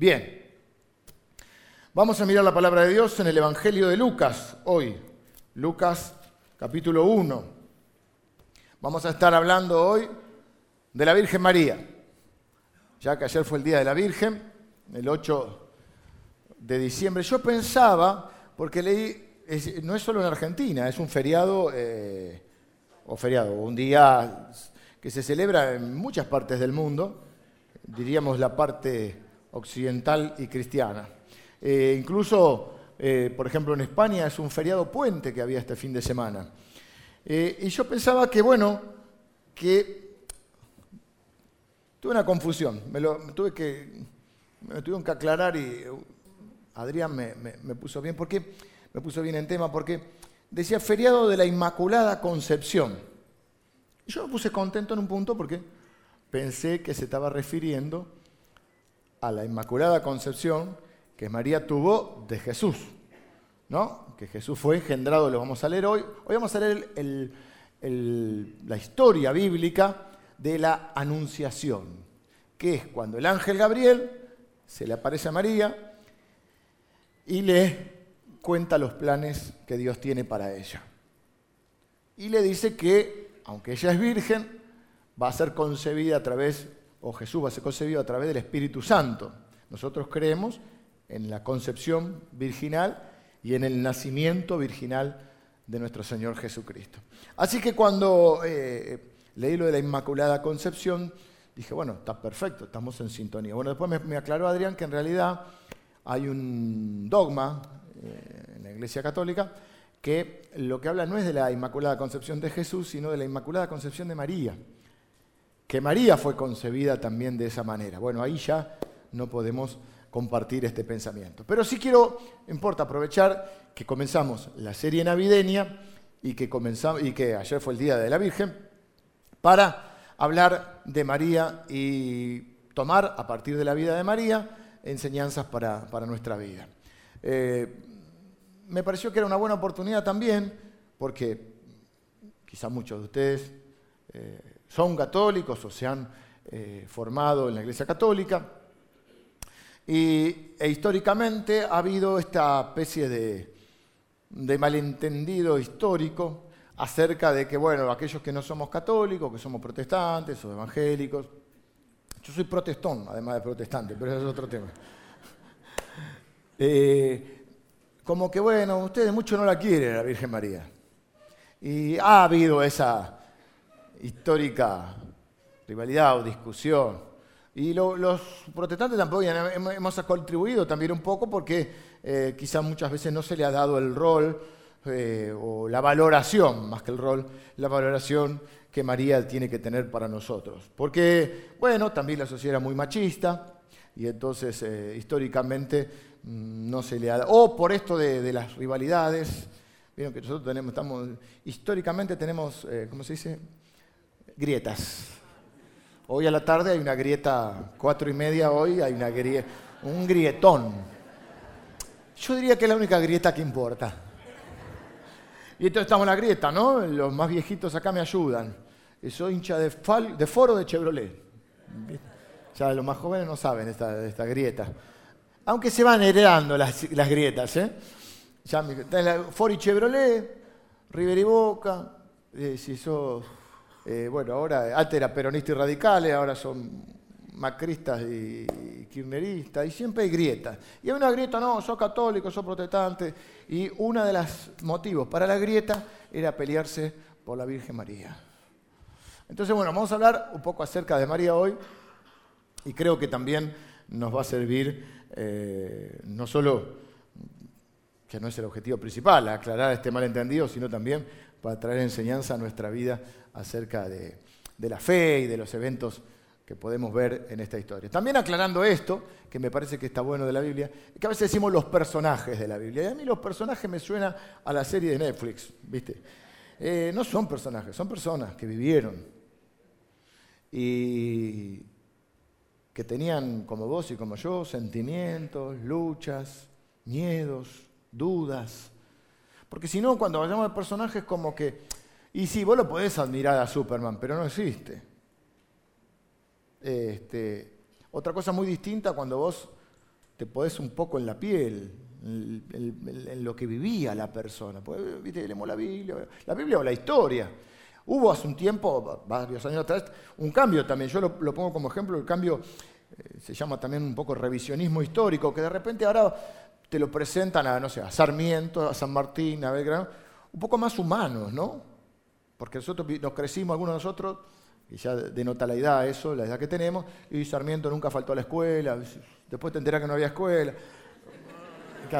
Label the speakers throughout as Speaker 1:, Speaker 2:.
Speaker 1: Bien, vamos a mirar la palabra de Dios en el Evangelio de Lucas hoy, Lucas capítulo 1. Vamos a estar hablando hoy de la Virgen María, ya que ayer fue el Día de la Virgen, el 8 de diciembre. Yo pensaba, porque leí, no es solo en Argentina, es un feriado, eh, o feriado, un día que se celebra en muchas partes del mundo, diríamos la parte occidental y cristiana. Eh, incluso, eh, por ejemplo, en España es un feriado puente que había este fin de semana. Eh, y yo pensaba que, bueno, que tuve una confusión, me, lo, tuve que, me tuvieron que aclarar y Adrián me, me puso bien, porque me puso bien en tema, porque decía feriado de la Inmaculada Concepción. Yo me puse contento en un punto porque pensé que se estaba refiriendo a la Inmaculada Concepción que María tuvo de Jesús, ¿no? Que Jesús fue engendrado, lo vamos a leer hoy. Hoy vamos a leer la historia bíblica de la Anunciación, que es cuando el ángel Gabriel se le aparece a María y le cuenta los planes que Dios tiene para ella. Y le dice que aunque ella es virgen, va a ser concebida a través, o Jesús va a ser concebido a través del Espíritu Santo. Nosotros creemos en la concepción virginal y en el nacimiento virginal de nuestro Señor Jesucristo. Así que cuando eh, leí lo de la Inmaculada Concepción, dije, bueno, está perfecto, estamos en sintonía. Bueno, después me, aclaró Adrián que en realidad hay un dogma eh, en la Iglesia Católica que lo que habla no es de la Inmaculada Concepción de Jesús, sino de la Inmaculada Concepción de María. Que María fue concebida también de esa manera. Bueno, ahí ya no podemos compartir este pensamiento. Pero sí quiero, importa aprovechar que comenzamos la serie navideña y que, y que ayer fue el Día de la Virgen, para hablar de María y tomar a partir de la vida de María enseñanzas para, nuestra vida. Eh, me pareció que era una buena oportunidad también, porque quizá muchos de ustedes eh, son católicos o se han eh, formado en la Iglesia Católica, y, e históricamente ha habido esta especie de, malentendido histórico acerca de que, bueno, aquellos que no somos católicos, que somos protestantes o evangélicos, yo soy protestón, además de protestante, pero eso es otro tema. Eh, como que, bueno, ustedes mucho no la quieren, la Virgen María. Y ha habido esa histórica rivalidad o discusión. Y los protestantes tampoco hemos contribuido también un poco porque eh, quizás muchas veces no se le ha dado el rol eh, o la valoración, más que el rol, la valoración que María tiene que tener para nosotros. Porque, bueno, también la sociedad era muy machista y entonces eh, históricamente Mm, no se le ha O por esto de, las rivalidades. Vieron que nosotros tenemos, estamos, históricamente tenemos, ¿cómo se dice? Grietas. Hoy a la tarde hay una grieta, cuatro y media hoy, hay una un grietón. Yo diría que es la única grieta que importa. Y entonces estamos en la grieta, ¿no? Los más viejitos acá me ayudan. Soy hincha de, foro de Chevrolet. Ya los más jóvenes no saben esta, esta grieta. Aunque se van heredando las, grietas. ¿eh? Ya y Chevrolet, River y Boca, eh, si sos, eh, bueno, ahora antes era peronista y radicales, ahora son macristas y, kirchneristas, y siempre hay grietas. Y hay una grieta, no, sos católico, sos protestante, y uno de los motivos para la grieta era pelearse por la Virgen María. Entonces, bueno, vamos a hablar un poco acerca de María hoy, y creo que también nos va a servir eh, no solo, que no es el objetivo principal, aclarar este malentendido, sino también para traer enseñanza a nuestra vida acerca de, la fe y de los eventos que podemos ver en esta historia. También aclarando esto, que me parece que está bueno de la Biblia, que a veces decimos los personajes de la Biblia. Y a mí los personajes me suena a la serie de Netflix, ¿viste? Eh, no son personajes, son personas que vivieron. Y, que tenían, como vos y como yo, sentimientos, luchas, miedos, dudas. Porque si no, cuando vayamos a personajes como que, y sí, vos lo podés admirar a Superman, pero no existe. Este, otra cosa muy distinta cuando vos te podés un poco en la piel, en, lo que vivía la persona. ¿viste? Leemos la Biblia, la Biblia o la historia. Hubo hace un tiempo, varios años atrás, un cambio también. Yo lo, pongo como ejemplo, el cambio eh, se llama también un poco revisionismo histórico, que de repente ahora te lo presentan a, no sé, a Sarmiento, a San Martín, a Belgrano, un poco más humanos, ¿no? Porque nosotros nos crecimos, algunos de nosotros, y ya denota la edad eso, la edad que tenemos, y Sarmiento nunca faltó a la escuela, después te enteras que no había escuela.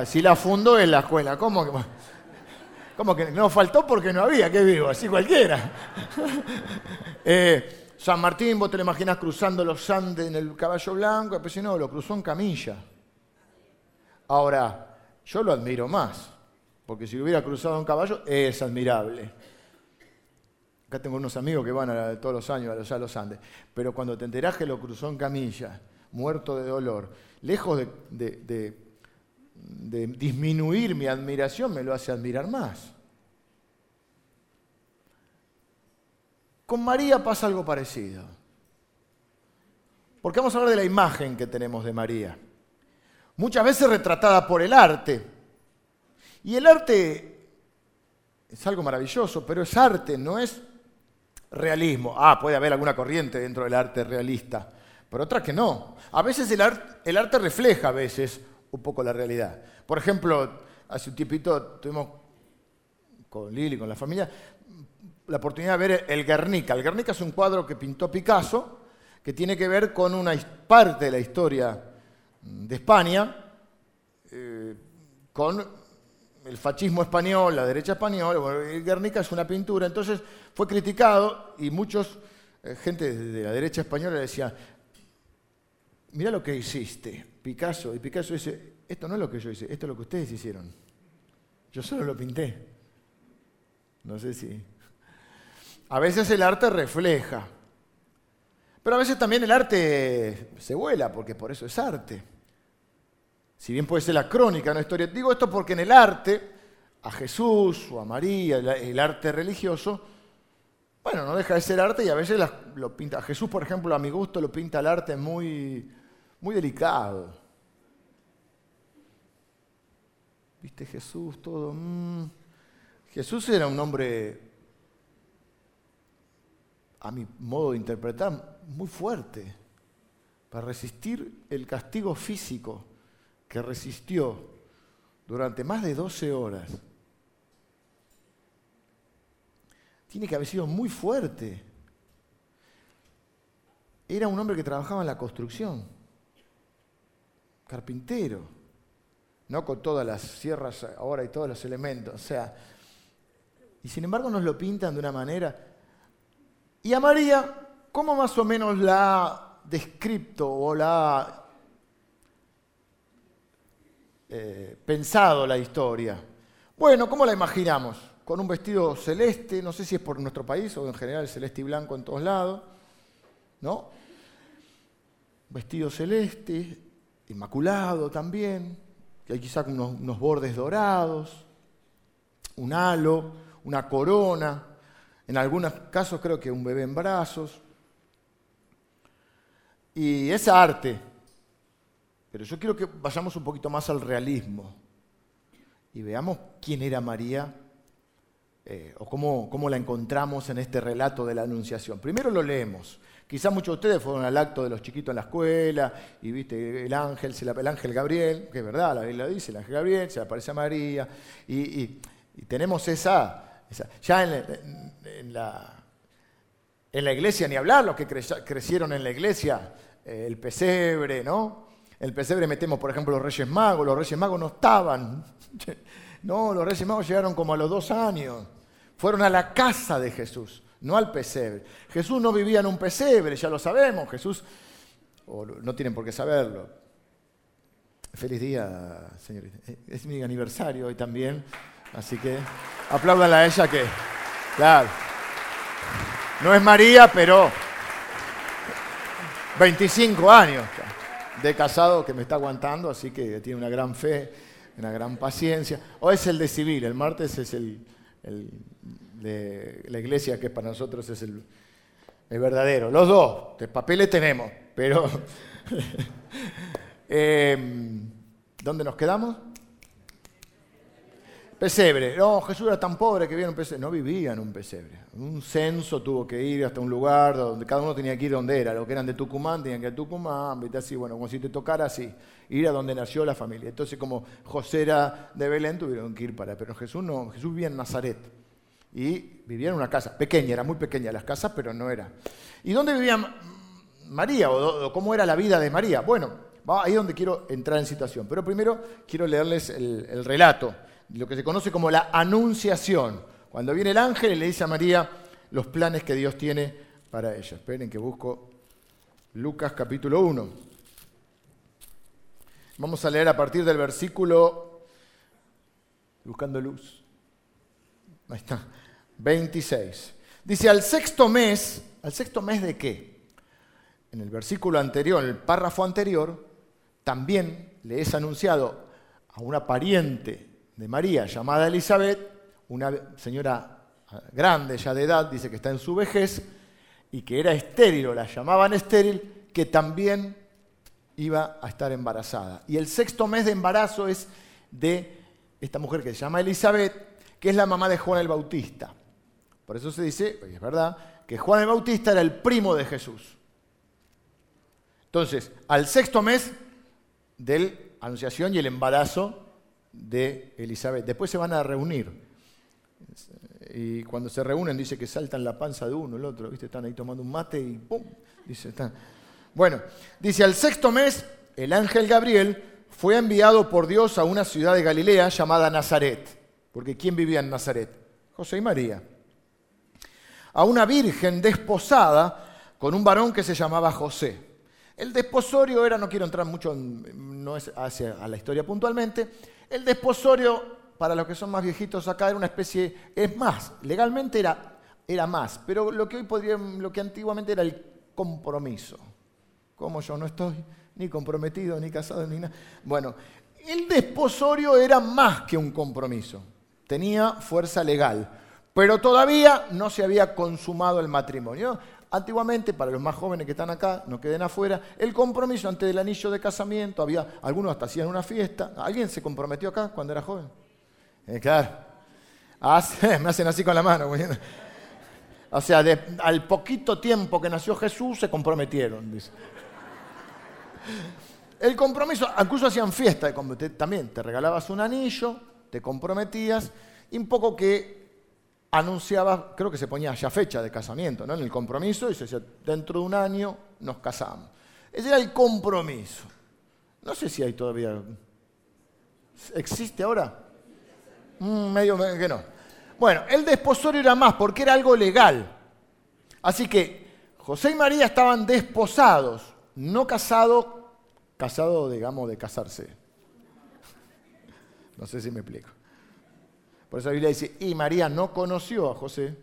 Speaker 1: si la fundó en la escuela, ¿cómo que, ¿cómo que no faltó porque no había? ¿Qué vivo? Así cualquiera. Eh, San Martín, vos te lo imaginas cruzando los Andes en el caballo blanco, pero si no, lo cruzó en camilla. Ahora, yo lo admiro más, porque si hubiera cruzado en caballo es admirable. Acá tengo unos amigos que van todos los años a los, a los Andes. Pero cuando te enterás que lo cruzó en camilla, muerto de dolor, lejos de, disminuir mi admiración, me lo hace admirar más. Con María pasa algo parecido. Porque vamos a hablar de la imagen que tenemos de María. Muchas veces retratada por el arte. Y el arte es algo maravilloso, pero es arte, no es realismo. Ah, puede haber alguna corriente dentro del arte realista, pero otra que no. A veces el, arte refleja a veces un poco la realidad. Por ejemplo, hace un tiempito tuvimos con Lili, con la familia, la oportunidad de ver el Guernica. El Guernica es un cuadro que pintó Picasso, que tiene que ver con una parte de la historia de España, eh, con el fascismo español, la derecha española, Guernica es una pintura, entonces fue criticado y muchos, eh, gente de la derecha española decía, mira lo que hiciste, Picasso, y Picasso dice, esto no es lo que yo hice, esto es lo que ustedes hicieron. Yo solo lo pinté. No sé si... A veces el arte refleja, pero a veces también el arte se vuela, porque por eso es arte. Si bien puede ser la crónica, una historia. Digo esto porque en el arte, a Jesús o a María, el arte religioso, bueno, no deja de ser arte y a veces lo pinta. A Jesús, por ejemplo, a mi gusto lo pinta el arte muy, muy delicado. ¿Viste Jesús todo? Mm. Jesús era un hombre, a mi modo de interpretar, muy fuerte para resistir el castigo físico que resistió durante más de 12 horas, tiene que haber sido muy fuerte. Era un hombre que trabajaba en la construcción, carpintero, no con todas las sierras ahora y todos los elementos, o sea, y sin embargo nos lo pintan de una manera. Y a María, ¿cómo más o menos la ha descrito o la eh, pensado la historia. Bueno, ¿cómo la imaginamos? Con un vestido celeste, no sé si es por nuestro país o en general celeste y blanco en todos lados, ¿no? Vestido celeste, inmaculado también, que hay quizá unos, unos bordes dorados, un halo, una corona, en algunos casos creo que un bebé en brazos. Y esa arte pero yo quiero que vayamos un poquito más al realismo y veamos quién era María eh, o cómo, cómo, la encontramos en este relato de la Anunciación. Primero lo leemos. Quizás muchos de ustedes fueron al acto de los chiquitos en la escuela y viste el ángel, el ángel Gabriel, que es verdad, la Biblia dice, el ángel Gabriel, se le aparece a María, y, tenemos esa, ya en, la, en la iglesia, ni hablar, los que crecieron en la iglesia, eh, el pesebre, ¿no? El pesebre metemos, por ejemplo, los Reyes Magos. Los Reyes Magos no estaban. No, los Reyes Magos llegaron como a los dos años. Fueron a la casa de Jesús, no al pesebre. Jesús no vivía en un pesebre, ya lo sabemos. Jesús, o no tienen por qué saberlo. Feliz día, señorita. Es mi aniversario hoy también, así que apláudanla a ella que, claro, no es María, pero 25 años de casado que me está aguantando, así que tiene una gran fe, una gran paciencia. O es el de civil, el martes es el, de la iglesia que para nosotros es el, verdadero. Los dos, de papeles tenemos, pero... Em, ¿Dónde nos quedamos? Pesebre. No, Jesús era tan pobre que vivía en un pesebre. No vivía en un pesebre. Un censo tuvo que ir hasta un lugar donde cada uno tenía que ir donde era. Los que eran de Tucumán tenían que ir a Tucumán, ¿viste? así, bueno, como si te tocara así, ir a donde nació la familia. Entonces, como José era de Belén, tuvieron que ir para. Pero Jesús no, Jesús vivía en Nazaret. Y vivía en una casa, pequeña, era muy pequeña las casas, pero no era. ¿Y dónde vivía María o, cómo era la vida de María? Bueno, ahí es donde quiero entrar en situación. Pero primero quiero leerles el relato lo que se conoce como la anunciación. Cuando viene el ángel y le dice a María los planes que Dios tiene para ella. Esperen que busco Lucas capítulo 1. Vamos a leer a partir del versículo, buscando luz, ahí está, 26. Dice, al sexto mes, ¿al sexto mes de qué? En el versículo anterior, en el párrafo anterior, también le es anunciado a una pariente de María, llamada Elizabeth, una señora grande ya de edad, dice que está en su vejez, y que era estéril o la llamaban estéril, que también iba a estar embarazada. Y el sexto mes de embarazo es de esta mujer que se llama Elizabeth, que es la mamá de Juan el Bautista. Por eso se dice, y es verdad, que Juan el Bautista era el primo de Jesús. Entonces, al sexto mes de la anunciación y el embarazo de Elizabeth. Después se van a reunir. Y cuando se reúnen dice que saltan la panza de uno, el otro, ¿viste? Están ahí tomando un mate y ¡pum! Dice. Bueno, dice, al sexto mes, el ángel Gabriel fue enviado por Dios a una ciudad de Galilea llamada Nazaret. Porque ¿quién vivía en Nazaret? José y María. A una virgen desposada con un varón que se llamaba José. El desposorio era, no quiero entrar mucho, no es hacia a la historia puntualmente, el desposorio, para los que son más viejitos acá, era una especie, es más, legalmente era, era más, pero lo que hoy podría, lo que antiguamente era el compromiso. Como yo no estoy ni comprometido, ni casado, ni nada. Bueno, el desposorio era más que un compromiso, tenía fuerza legal, pero todavía no se había consumado el matrimonio. Antiguamente, para los más jóvenes que están acá, no queden afuera, el compromiso antes del anillo de casamiento, había, algunos hasta hacían una fiesta. ¿Alguien se comprometió acá cuando era joven? Eh, claro. me hacen así con la mano. O sea, al poquito tiempo que nació Jesús se comprometieron. El compromiso, incluso hacían fiesta, también te regalabas un anillo, te comprometías, y un poco que anunciaba, creo que se ponía ya fecha de casamiento, ¿no? En el compromiso, y se decía, dentro de un año nos casamos. Ese era el compromiso. No sé si hay todavía. ¿Existe ahora? Mm, medio, que no. Bueno, el desposorio era más porque era algo legal. Así que José y María estaban desposados, no casados, casados, digamos, de casarse. No sé si me explico. Por eso la Biblia dice, y María no conoció a José.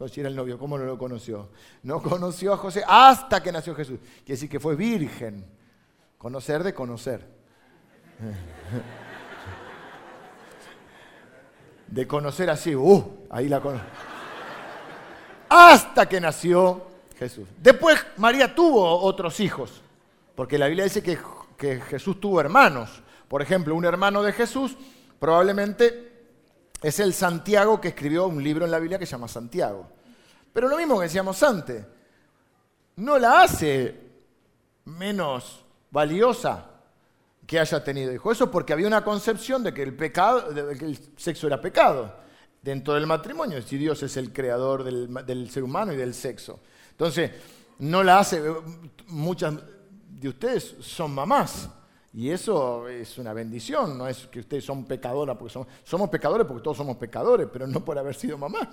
Speaker 1: No si era el novio, ¿cómo no lo conoció? No conoció a José hasta que nació Jesús. Quiere decir que fue virgen. Conocer de conocer. De conocer así, uh, ahí la conoce. Hasta que nació Jesús. Después María tuvo otros hijos, porque la Biblia dice que, que Jesús tuvo hermanos. Por ejemplo, un hermano de Jesús probablemente es el Santiago que escribió un libro en la Biblia que se llama Santiago. Pero lo mismo que decíamos antes, no la hace menos valiosa que haya tenido hijos. Eso porque había una concepción de que el, pecado, de que el sexo era pecado dentro del matrimonio, si Dios es el creador del, del ser humano y del sexo. Entonces, no la hace, muchas de ustedes son mamás. Y eso es una bendición, no es que ustedes son pecadoras, porque somos, pecadores porque todos somos pecadores, pero no por haber sido mamás.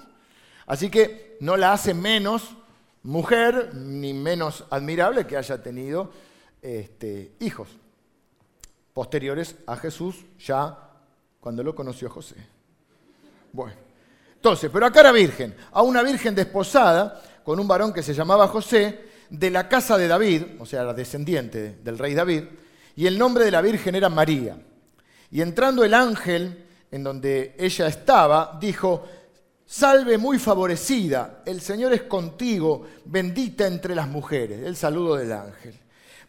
Speaker 1: Así que no la hace menos mujer ni menos admirable que haya tenido este, hijos posteriores a Jesús, ya cuando lo conoció José. Bueno, entonces, pero acá era virgen, a una virgen desposada con un varón que se llamaba José, de la casa de David, o sea, la descendiente del rey David, y el nombre de la Virgen era María. Y entrando el ángel en donde ella estaba, dijo, Salve muy favorecida, el Señor es contigo, bendita entre las mujeres. El saludo del ángel.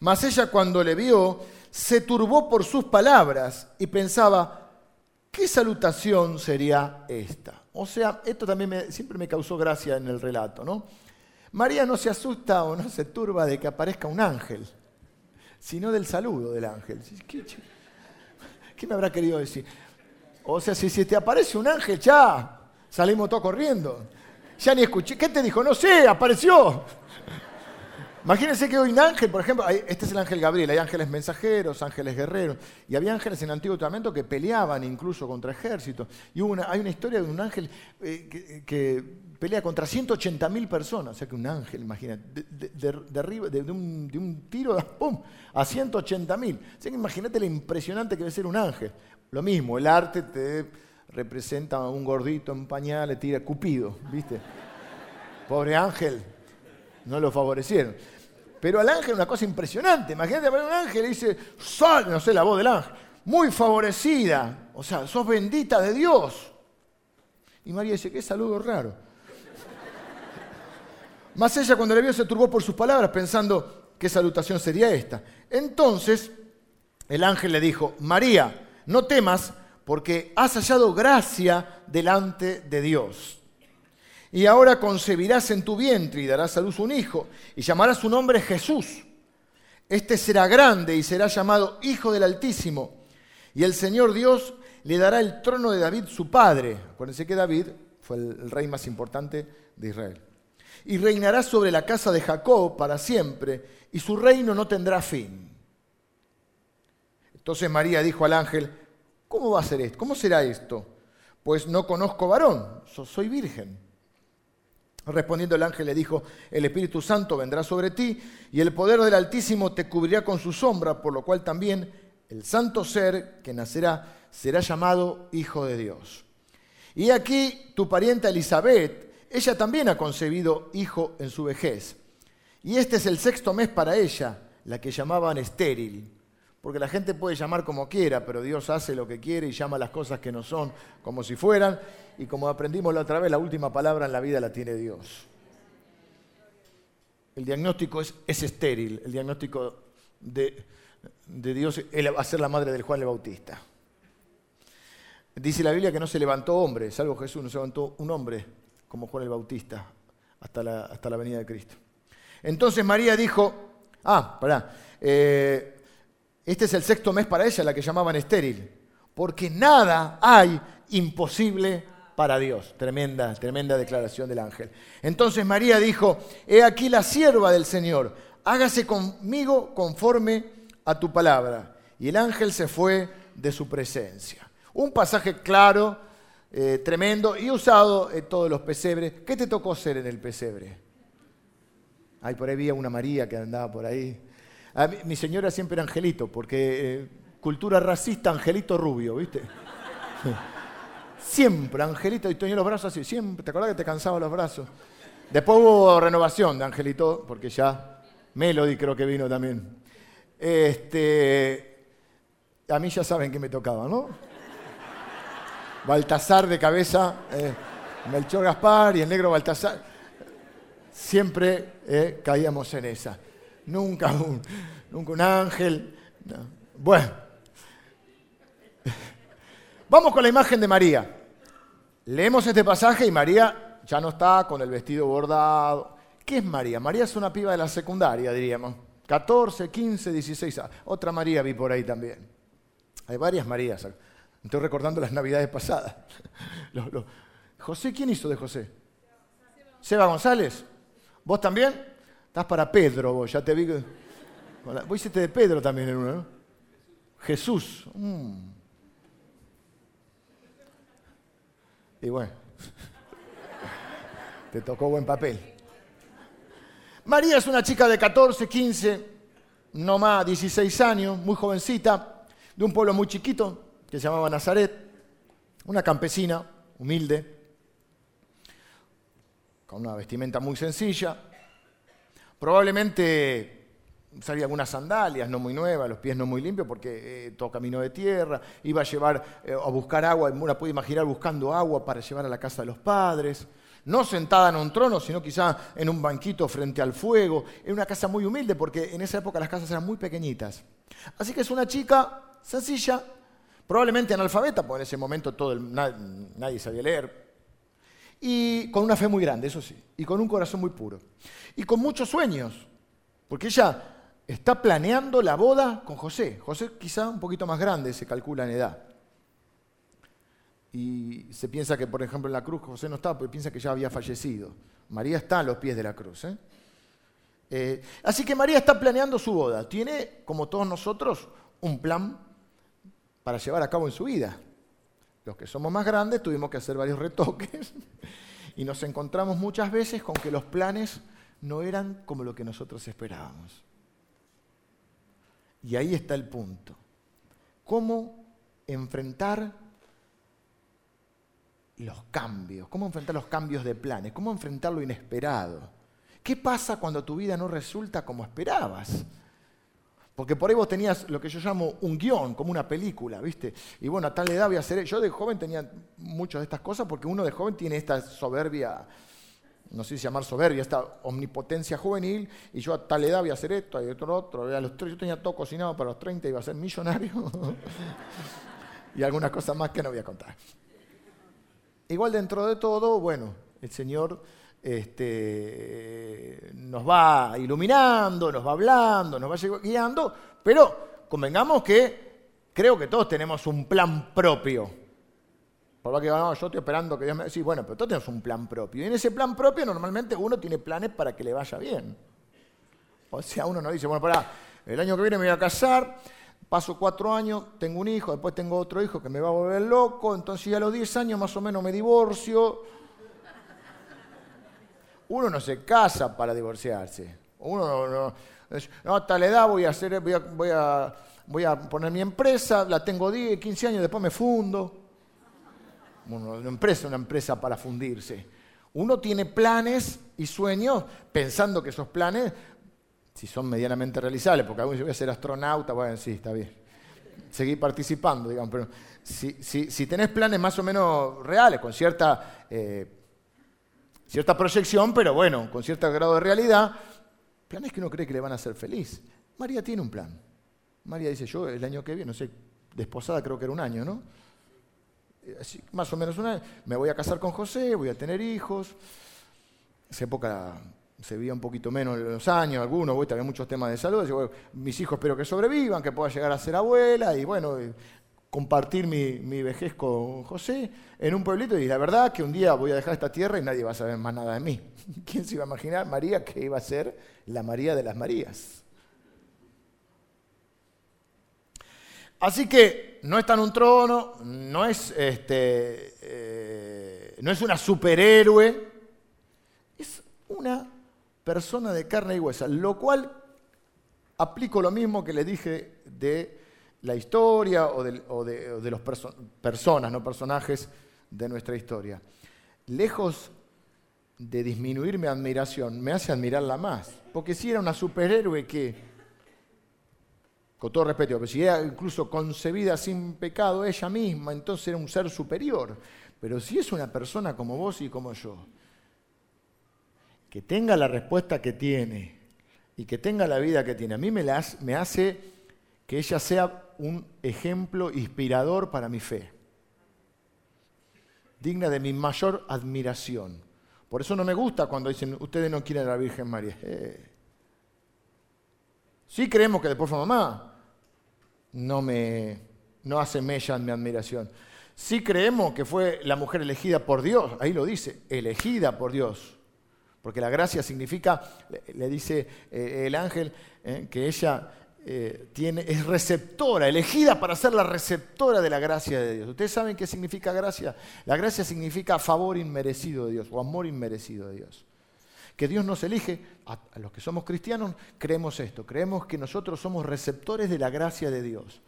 Speaker 1: Mas ella cuando le vio, se turbó por sus palabras y pensaba, ¿qué salutación sería esta? O sea, esto también siempre me causó gracia en el relato, ¿no? María no se asusta o no se turba de que aparezca un ángel, sino del saludo del ángel. ¿Qué, me habrá querido decir? O sea, si, si te aparece un ángel, ya salimos todos corriendo. Ya ni escuché. ¿Qué te dijo? No sé, apareció. Imagínense que hoy un ángel, por ejemplo, este es el ángel Gabriel, hay ángeles mensajeros, ángeles guerreros, y había ángeles en el Antiguo Testamento que peleaban incluso contra ejércitos. Y hay una historia de un ángel eh, que, pelea contra 180.000 personas, o sea que un ángel, imagínate, de, un, tiro ¡pum! a 180.000. O sea que imagínate lo impresionante que debe ser un ángel. Lo mismo, el arte te representa a un gordito en pañal, le tira Cupido, ¿viste? Pobre ángel, no lo favorecieron. Pero al ángel una cosa impresionante. Imagínate un ángel y dice, sal, no sé la voz del ángel, muy favorecida. O sea, sos bendita de Dios. Y María dice, qué saludo raro. Más ella cuando le vio se turbó por sus palabras pensando qué salutación sería esta. Entonces el ángel le dijo, María, no temas porque has hallado gracia delante de Dios. Y ahora concebirás en tu vientre y darás a luz un hijo, y llamarás su nombre Jesús. Este será grande y será llamado Hijo del Altísimo. Y el Señor Dios le dará el trono de David su padre. Acuérdense que David fue el rey más importante de Israel. Y reinará sobre la casa de Jacob para siempre, y su reino no tendrá fin. Entonces María dijo al ángel, ¿cómo va a ser esto? ¿Cómo será esto? Pues no conozco varón, soy virgen. Respondiendo el ángel le dijo, el Espíritu Santo vendrá sobre ti y el poder del Altísimo te cubrirá con su sombra, por lo cual también el santo ser que nacerá será llamado Hijo de Dios. Y aquí tu parienta Elizabeth, ella también ha concebido hijo en su vejez. Y este es el sexto mes para ella, la que llamaban estéril porque la gente puede llamar como quiera, pero Dios hace lo que quiere y llama las cosas que no son como si fueran. Y como aprendimos la otra vez, la última palabra en la vida la tiene Dios. El diagnóstico es, estéril, el diagnóstico de, Dios va a ser la madre del Juan el Bautista. Dice la Biblia que no se levantó hombre, salvo Jesús, no se levantó un hombre como Juan el Bautista hasta la, hasta la venida de Cristo. Entonces María dijo, ah, pará, eh, este es el sexto mes para ella, la que llamaban estéril. Porque nada hay imposible para Dios. Tremenda, tremenda declaración del ángel. Entonces María dijo, he aquí la sierva del Señor, hágase conmigo conforme a tu palabra. Y el ángel se fue de su presencia. Un pasaje claro, eh, tremendo y usado en todos los pesebres. ¿Qué te tocó ser en el pesebre? Ay, por ahí había una María que andaba por ahí mi señora siempre era Angelito, porque eh, cultura racista, Angelito rubio, ¿viste? siempre, Angelito, y tenía los brazos así, siempre, ¿te acordás que te cansaba los brazos? Después hubo renovación de Angelito, porque ya Melody creo que vino también. Este, a mí ya saben que me tocaba, ¿no? Baltasar de cabeza, eh, Melchor Gaspar y el negro Baltasar. Siempre eh, caíamos en esa nunca un, nunca un ángel. Bueno, vamos con la imagen de María. Leemos este pasaje y María ya no está con el vestido bordado. ¿Qué es María? María es una piba de la secundaria, diríamos. 14, 15, 16 Otra María vi por ahí también. Hay varias Marías. Estoy recordando las navidades pasadas. José, ¿quién hizo de José? Seba González. ¿Vos también? Estás para Pedro vos, ya te vi. Vos hiciste de Pedro también en uno, ¿no? Jesús. Mm. Y bueno, te tocó buen papel. María es una chica de 14, 15, no más, 16 años, muy jovencita, de un pueblo muy chiquito que se llamaba Nazaret, una campesina, humilde, con una vestimenta muy sencilla, Probablemente salía algunas sandalias no muy nuevas, los pies no muy limpios porque eh, todo camino de tierra, iba a llevar eh, a buscar agua, uno puede imaginar buscando agua para llevar a la casa de los padres. no sentada en un trono, sino quizá en un banquito frente al fuego. Era una casa muy humilde porque en esa época las casas eran muy pequeñitas. Así que es una chica sencilla, probablemente analfabeta, porque en ese momento todo nadie sabía leer, y con una fe muy grande, eso sí, y con un corazón muy puro, y con muchos sueños, porque ella está planeando la boda con José. José quizá un poquito más grande, se calcula en edad. Y se piensa que, por ejemplo, en la cruz José no estaba porque piensa que ya había fallecido. María está a los pies de la cruz. ¿eh? Eh, así que María está planeando su boda. Tiene, como todos nosotros, un plan para llevar a cabo en su vida. Los que somos más grandes tuvimos que hacer varios retoques y nos encontramos muchas veces con que los planes no eran como lo que nosotros esperábamos. Y ahí está el punto. ¿Cómo enfrentar los cambios? ¿Cómo enfrentar los cambios de planes? ¿Cómo enfrentar lo inesperado? ¿Qué pasa cuando tu vida no resulta como esperabas? Porque por ahí vos tenías lo que yo llamo un guion, como una película, ¿viste? Y bueno, a tal edad voy a hacer... Yo de joven tenía muchas de estas cosas porque uno de joven tiene esta soberbia no sé si llamar soberbia, esta omnipotencia juvenil, y yo a tal edad voy a hacer esto, y otro, otro. A los, yo tenía todo cocinado para los 30, iba a ser millonario, y algunas cosas más que no voy a contar. Igual dentro de todo, bueno, el Señor este, nos va iluminando, nos va hablando, nos va guiando, pero convengamos que creo que todos tenemos un plan propio. Yo estoy esperando que Dios me... Sí, bueno, pero tú tienes un plan propio. Y en ese plan propio normalmente uno tiene planes para que le vaya bien. O sea, uno no dice, bueno, para el año que viene me voy a casar, paso cuatro años, tengo un hijo, después tengo otro hijo que me va a volver loco, entonces ya a los diez años más o menos me divorcio. Uno no se casa para divorciarse. Uno no, no, no a tal edad voy a, hacer, voy a, voy, a, voy a poner mi empresa, la tengo 10, 15 años, después me fundo una empresa, una empresa para fundirse. Uno tiene planes y sueños pensando que esos planes, si son medianamente realizables, porque algunos voy a ser astronauta, bueno, sí, está bien. Seguir participando, digamos, pero si, tenés planes más o menos reales, con cierta, eh, cierta proyección, pero bueno, con cierto grado de realidad, planes que uno cree que le van a hacer feliz. María tiene un plan. María dice, yo el año que viene, no sé, desposada creo que era un año, ¿no? Más o menos una, me voy a casar con José, voy a tener hijos. Esa época se veía un poquito menos los años, algunos, voy, había muchos temas de salud. mis hijos espero que sobrevivan, que pueda llegar a ser abuela y bueno, compartir mi, mi, vejez con José en un pueblito y la verdad que un día voy a dejar esta tierra y nadie va a saber más nada de mí. ¿Quién se iba a imaginar María que iba a ser la María de las Marías? Así que no está en un trono, no es, este, eh, no es una superhéroe, es una persona de carne y huesa, lo cual aplico lo mismo que le dije de la historia o de, los personas, no personajes de nuestra historia. Lejos de disminuir mi admiración, me hace admirarla más. Porque si era una superhéroe que con todo respeto, pero si era incluso concebida sin pecado ella misma, entonces era un ser superior. Pero si es una persona como vos y como yo, que tenga la respuesta que tiene y que tenga la vida que tiene, a mí me, me hace que ella sea un ejemplo inspirador para mi fe, digna de mi mayor admiración. Por eso no me gusta cuando dicen, ustedes no quieren a la Virgen María. Eh. Sí creemos que después fue mamá, no me no hace mella en mi admiración. Sí creemos que fue la mujer elegida por Dios, ahí lo dice, elegida por Dios. Porque la gracia significa, le dice eh, el ángel, eh, que ella eh, tiene, es receptora, elegida para ser la receptora de la gracia de Dios. ¿Ustedes saben qué significa gracia? La gracia significa favor inmerecido de Dios o amor inmerecido de Dios que Dios nos elige, a, los que somos cristianos creemos esto, creemos que nosotros somos receptores de la gracia de Dios,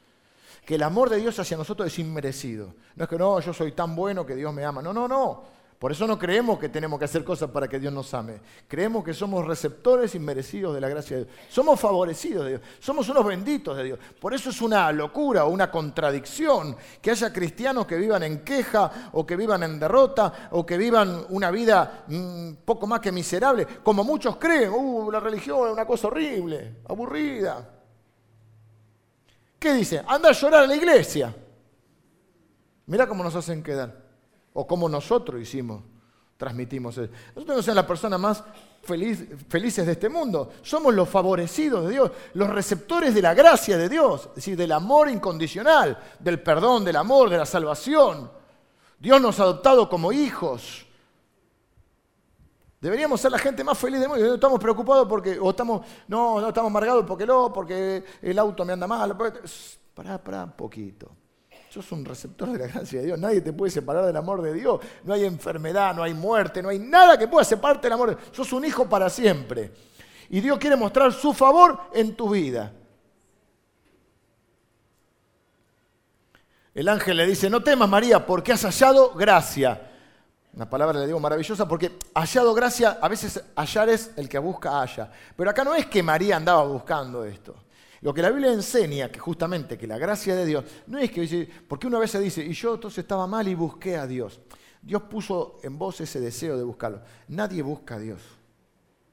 Speaker 1: que el amor de Dios hacia nosotros es inmerecido. No es que no, yo soy tan bueno que Dios me ama, no, no, no, Por eso no creemos que tenemos que hacer cosas para que Dios nos ame. Creemos que somos receptores inmerecidos de la gracia de Dios. Somos favorecidos de Dios. Somos unos benditos de Dios. Por eso es una locura o una contradicción que haya cristianos que vivan en queja o que vivan en derrota o que vivan una vida mm, poco más que miserable. Como muchos creen, uh, la religión es una cosa horrible, aburrida. ¿Qué dice? Anda a llorar a la iglesia. Mira cómo nos hacen quedar o como nosotros hicimos, transmitimos eso. Nosotros no somos las personas más felices de este mundo, somos los favorecidos de Dios, los receptores de la gracia de Dios, es decir, del amor incondicional, del perdón, del amor, de la salvación. Dios nos ha adoptado como hijos. Deberíamos ser la gente más feliz del mundo. No estamos preocupados porque, o estamos, no, no estamos amargados porque no, porque el auto me anda mal. Pará, pará un poquito. Sos un receptor de la gracia de Dios. Nadie te puede separar del amor de Dios. No hay enfermedad, no hay muerte, no hay nada que pueda separarte del amor de Dios. Sos un hijo para siempre. Y Dios quiere mostrar su favor en tu vida. El ángel le dice, no temas María, porque has hallado gracia. Una palabra le digo maravillosa porque hallado gracia, a veces hallar es el que busca haya. Pero acá no es que María andaba buscando esto. Lo que la Biblia enseña, que justamente que la gracia de Dios, no es que porque una vez se dice, y yo entonces estaba mal y busqué a Dios. Dios puso en vos ese deseo de buscarlo. Nadie busca a Dios.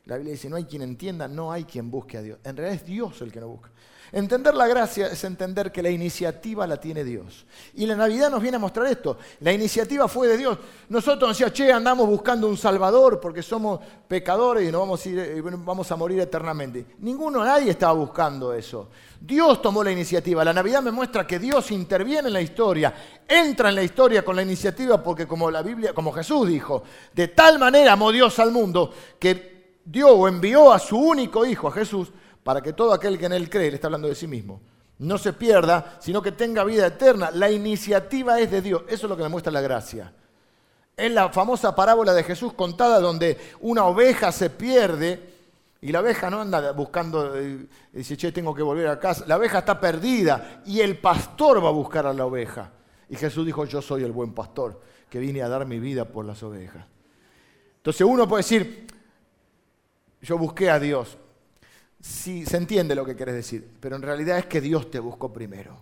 Speaker 1: La Biblia dice, no hay quien entienda, no hay quien busque a Dios. En realidad es Dios el que no busca. Entender la gracia es entender que la iniciativa la tiene Dios. Y la Navidad nos viene a mostrar esto. La iniciativa fue de Dios. Nosotros decíamos, che, andamos buscando un Salvador porque somos pecadores y nos vamos a, ir, eh, vamos a morir eternamente. Ninguno, nadie estaba buscando eso. Dios tomó la iniciativa. La Navidad me muestra que Dios interviene en la historia, entra en la historia con la iniciativa porque como la Biblia, como Jesús dijo, de tal manera amó Dios al mundo que dio o envió a su único hijo, a Jesús, para que todo aquel que en él cree, le está hablando de sí mismo, no se pierda, sino que tenga vida eterna. La iniciativa es de Dios. Eso es lo que me muestra la gracia. Es la famosa parábola de Jesús contada donde una oveja se pierde y la oveja no anda buscando, eh, dice, che, tengo que volver a casa. La oveja está perdida y el pastor va a buscar a la oveja. Y Jesús dijo, yo soy el buen pastor que vine a dar mi vida por las ovejas. Entonces uno puede decir, yo busqué a Dios. Sí, se entiende lo que quieres decir, pero en realidad es que Dios te buscó primero.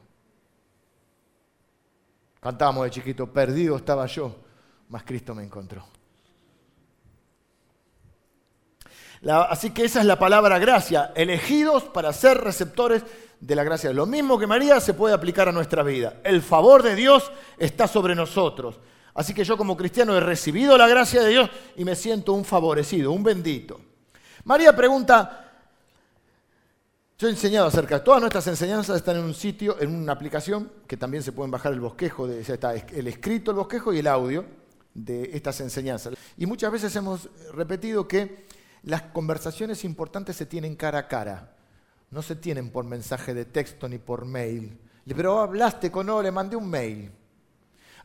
Speaker 1: Cantábamos de chiquito, perdido estaba yo, mas Cristo me encontró. así que esa es la palabra gracia, elegidos para ser receptores de la gracia. Lo mismo que María se puede aplicar a nuestra vida. El favor de Dios está sobre nosotros. Así que yo como cristiano he recibido la gracia de Dios y me siento un favorecido, un bendito. María pregunta, yo he enseñado acerca, todas nuestras enseñanzas están en un sitio, en una aplicación, que también se pueden bajar el bosquejo, de, está el escrito, el bosquejo y el audio de estas enseñanzas. Y muchas veces hemos repetido que las conversaciones importantes se tienen cara a cara, no se tienen por mensaje de texto ni por mail. Pero hablaste con, no, le mandé un mail.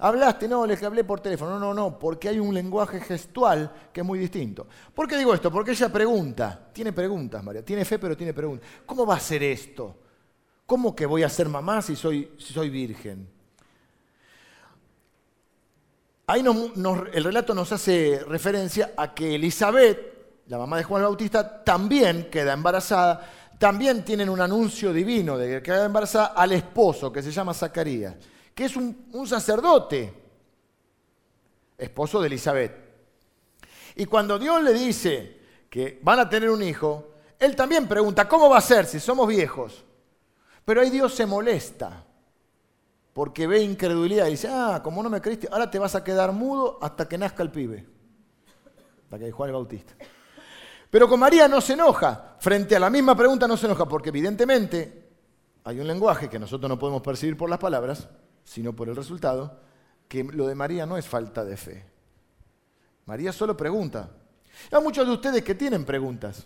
Speaker 1: Hablaste, no, le hablé por teléfono. No, no, no, porque hay un lenguaje gestual que es muy distinto. ¿Por qué digo esto? Porque ella pregunta, tiene preguntas, María, tiene fe, pero tiene preguntas. ¿Cómo va a ser esto? ¿Cómo que voy a ser mamá si soy, si soy virgen? Ahí el relato nos hace referencia a que Elizabeth, la mamá de Juan Bautista, también queda embarazada, también tienen un anuncio divino de que queda embarazada al esposo que se llama Zacarías que es un, sacerdote, esposo de Elizabeth. Y cuando Dios le dice que van a tener un hijo, él también pregunta, ¿cómo va a ser si somos viejos? Pero ahí Dios se molesta, porque ve incredulidad y dice, ah, como no me creíste, ahora te vas a quedar mudo hasta que nazca el pibe. Hasta que Juan el Bautista. Pero con María no se enoja, frente a la misma pregunta no se enoja, porque evidentemente hay un lenguaje que nosotros no podemos percibir por las palabras, sino por el resultado, que lo de María no es falta de fe. María solo pregunta. Hay muchos de ustedes que tienen preguntas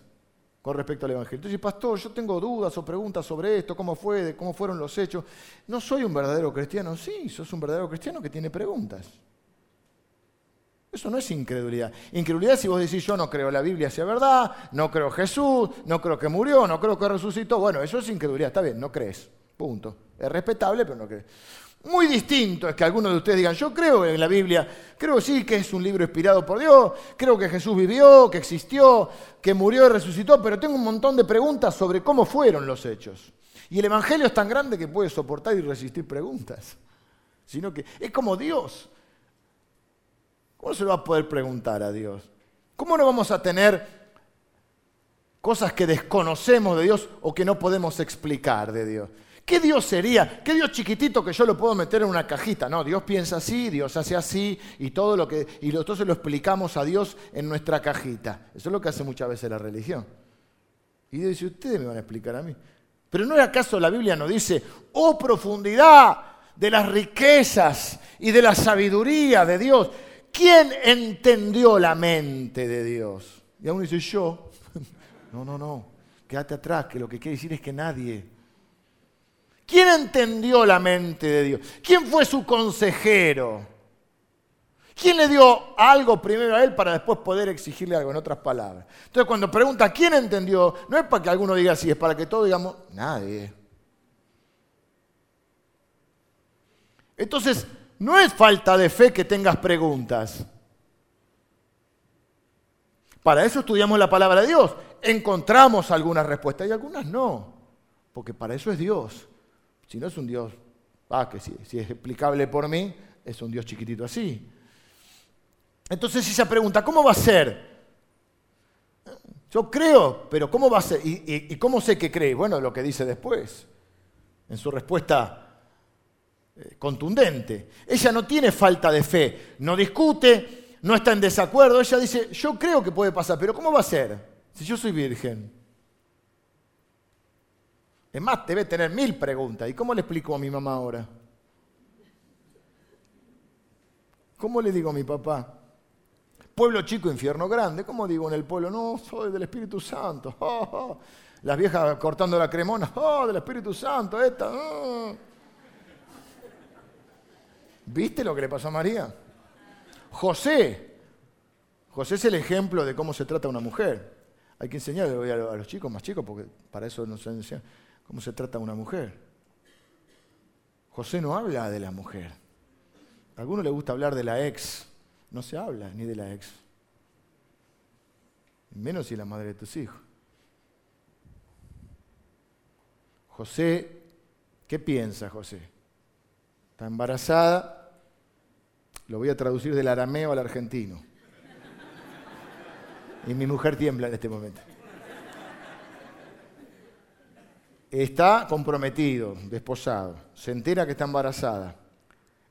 Speaker 1: con respecto al Evangelio. Entonces, pastor, yo tengo dudas o preguntas sobre esto, cómo fue, cómo fueron los hechos. No soy un verdadero cristiano. Sí, sos un verdadero cristiano que tiene preguntas. Eso no es incredulidad. Incredulidad si vos decís, yo no creo la Biblia sea verdad, no creo Jesús, no creo que murió, no creo que resucitó. Bueno, eso es incredulidad, está bien, no crees. Punto. Es respetable, pero no creo. Muy distinto es que algunos de ustedes digan, yo creo en la Biblia, creo sí que es un libro inspirado por Dios, creo que Jesús vivió, que existió, que murió y resucitó, pero tengo un montón de preguntas sobre cómo fueron los hechos. Y el Evangelio es tan grande que puede soportar y resistir preguntas. Sino que es como Dios. ¿Cómo se lo va a poder preguntar a Dios? ¿Cómo no vamos a tener cosas que desconocemos de Dios o que no podemos explicar de Dios? ¿Qué Dios sería? ¿Qué Dios chiquitito que yo lo puedo meter en una cajita? No, Dios piensa así, Dios hace así y todo lo que y entonces lo explicamos a Dios en nuestra cajita. Eso es lo que hace muchas veces la religión. Y Dios dice, ustedes me van a explicar a mí. Pero ¿no es acaso la Biblia nos dice, oh profundidad de las riquezas y de la sabiduría de Dios? ¿Quién entendió la mente de Dios? Y aún dice yo. No, no, no. Quédate atrás, que lo que quiere decir es que nadie. ¿Quién entendió la mente de Dios? ¿Quién fue su consejero? ¿Quién le dio algo primero a él para después poder exigirle algo, en otras palabras? Entonces, cuando pregunta quién entendió, no es para que alguno diga así, es para que todos digamos, nadie. Entonces, no es falta de fe que tengas preguntas. Para eso estudiamos la palabra de Dios. Encontramos algunas respuestas y algunas no. Porque para eso es Dios. Si no es un Dios, ah, que si, es explicable por mí, es un Dios chiquitito así. Entonces esa pregunta, ¿cómo va a ser? Yo creo, pero ¿cómo va a ser? ¿Y, cómo sé que cree? Bueno, lo que dice después, en su respuesta eh, contundente. Ella no tiene falta de fe, no discute, no está en desacuerdo. Ella dice, yo creo que puede pasar, pero ¿cómo va a ser? Si yo soy virgen. Es más, debe tener mil preguntas. ¿Y cómo le explico a mi mamá ahora? ¿Cómo le digo a mi papá? Pueblo chico, infierno grande. ¿Cómo digo en el pueblo? No, soy del Espíritu Santo. Las viejas cortando la cremona. Oh, del Espíritu Santo, esta. Oh. ¿Viste lo que le pasó a María? José. José es el ejemplo de cómo se trata una mujer. Hay que enseñarle a los chicos más chicos, porque para eso nos enseñan cómo se trata a una mujer. José no habla de la mujer. A algunos le gusta hablar de la ex. No se habla ni de la ex. Menos si la madre de tus hijos. José, ¿qué piensa José? Está embarazada. Lo voy a traducir del arameo al argentino. Y mi mujer tiembla en este momento. Está comprometido, desposado. Se entera que está embarazada.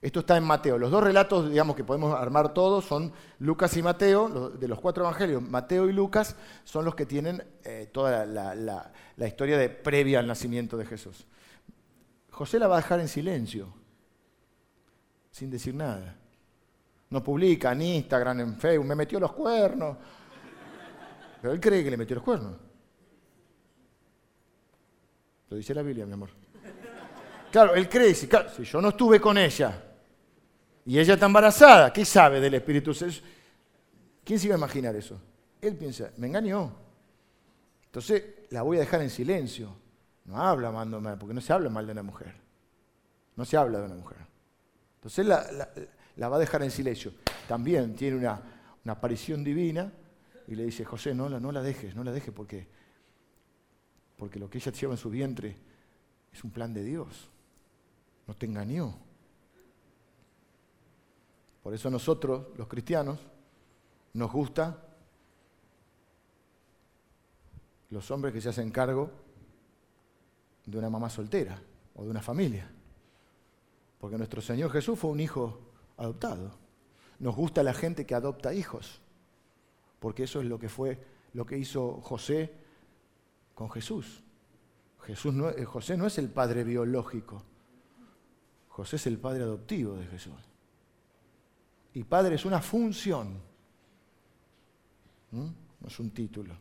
Speaker 1: Esto está en Mateo. Los dos relatos, digamos, que podemos armar todos son Lucas y Mateo, de los cuatro evangelios. Mateo y Lucas son los que tienen eh, toda la, historia de previa al nacimiento de Jesús. José la va a dejar en silencio, sin decir nada. No publica en Instagram, en Facebook, me metió los cuernos. Pero él cree que le metió los cuernos. Lo dice la Biblia, mi amor. Claro, él cree, si yo no estuve con ella, y ella está embarazada. ¿Qué sabe del Espíritu Santo? ¿Quién se iba a imaginar eso? Él piensa, me engañó. Entonces la voy a dejar en silencio. No habla mal, porque no se habla mal de una mujer. No se habla de una mujer. Entonces la, va a dejar en silencio. También tiene una, aparición divina y le dice, José, no, no la dejes, no la dejes porque, porque lo que ella lleva en su vientre es un plan de Dios. No te engañó. Por eso nosotros, los cristianos, nos gusta los hombres que se hacen cargo de una mamá soltera o de una familia. Porque nuestro Señor Jesús fue un hijo adoptado. Nos gusta la gente que adopta hijos. Porque eso es lo que fue lo que hizo José con Jesús. Jesús eh, José no es el padre biológico. José es el padre adoptivo de Jesús. Y padre es una función, no es un título,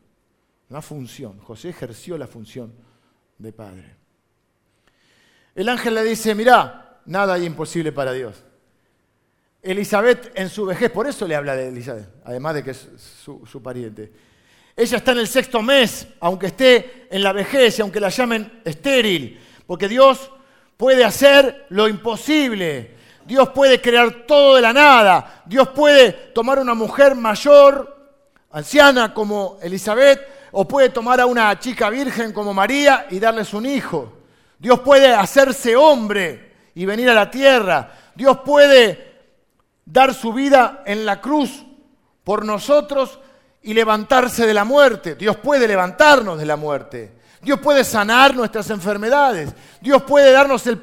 Speaker 1: una función. José ejerció la función de padre. El ángel le dice, mirá, nada hay imposible para Dios. Elizabeth en su vejez, por eso le habla de Elizabeth, además de que es su, pariente. Ella está en el sexto mes, aunque esté en la vejez y aunque la llamen estéril, porque Dios puede hacer lo imposible. Dios puede crear todo de la nada. Dios puede tomar una mujer mayor, anciana como Elizabeth, o puede tomar a una chica virgen como María y darles un hijo. Dios puede hacerse hombre y venir a la tierra. Dios puede dar su vida en la cruz por nosotros y levantarse de la muerte. Dios puede levantarnos de la muerte. Dios puede sanar nuestras enfermedades. Dios puede darnos el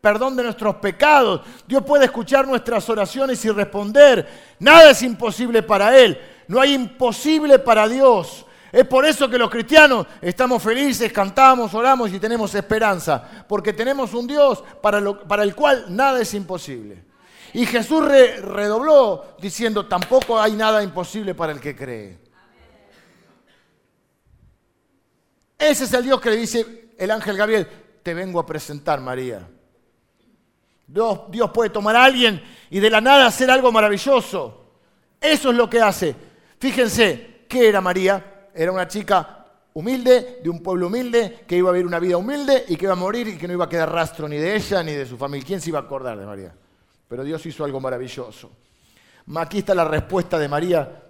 Speaker 1: perdón de nuestros pecados. Dios puede escuchar nuestras oraciones y responder. Nada es imposible para Él. No hay imposible para Dios. Es por eso que los cristianos estamos felices, cantamos, oramos y tenemos esperanza. Porque tenemos un Dios para, para el cual nada es imposible. Y Jesús redobló diciendo, tampoco hay nada imposible para el que cree. Ese es el Dios que le dice el ángel Gabriel, te vengo a presentar María. Dios, Dios puede tomar a alguien y de la nada hacer algo maravilloso. Eso es lo que hace. Fíjense, ¿qué era María? Era una chica humilde, de un pueblo humilde, que iba a vivir una vida humilde y que iba a morir y que no iba a quedar rastro ni de ella ni de su familia. ¿Quién se iba a acordar de María? Pero Dios hizo algo maravilloso. Aquí está la respuesta de María,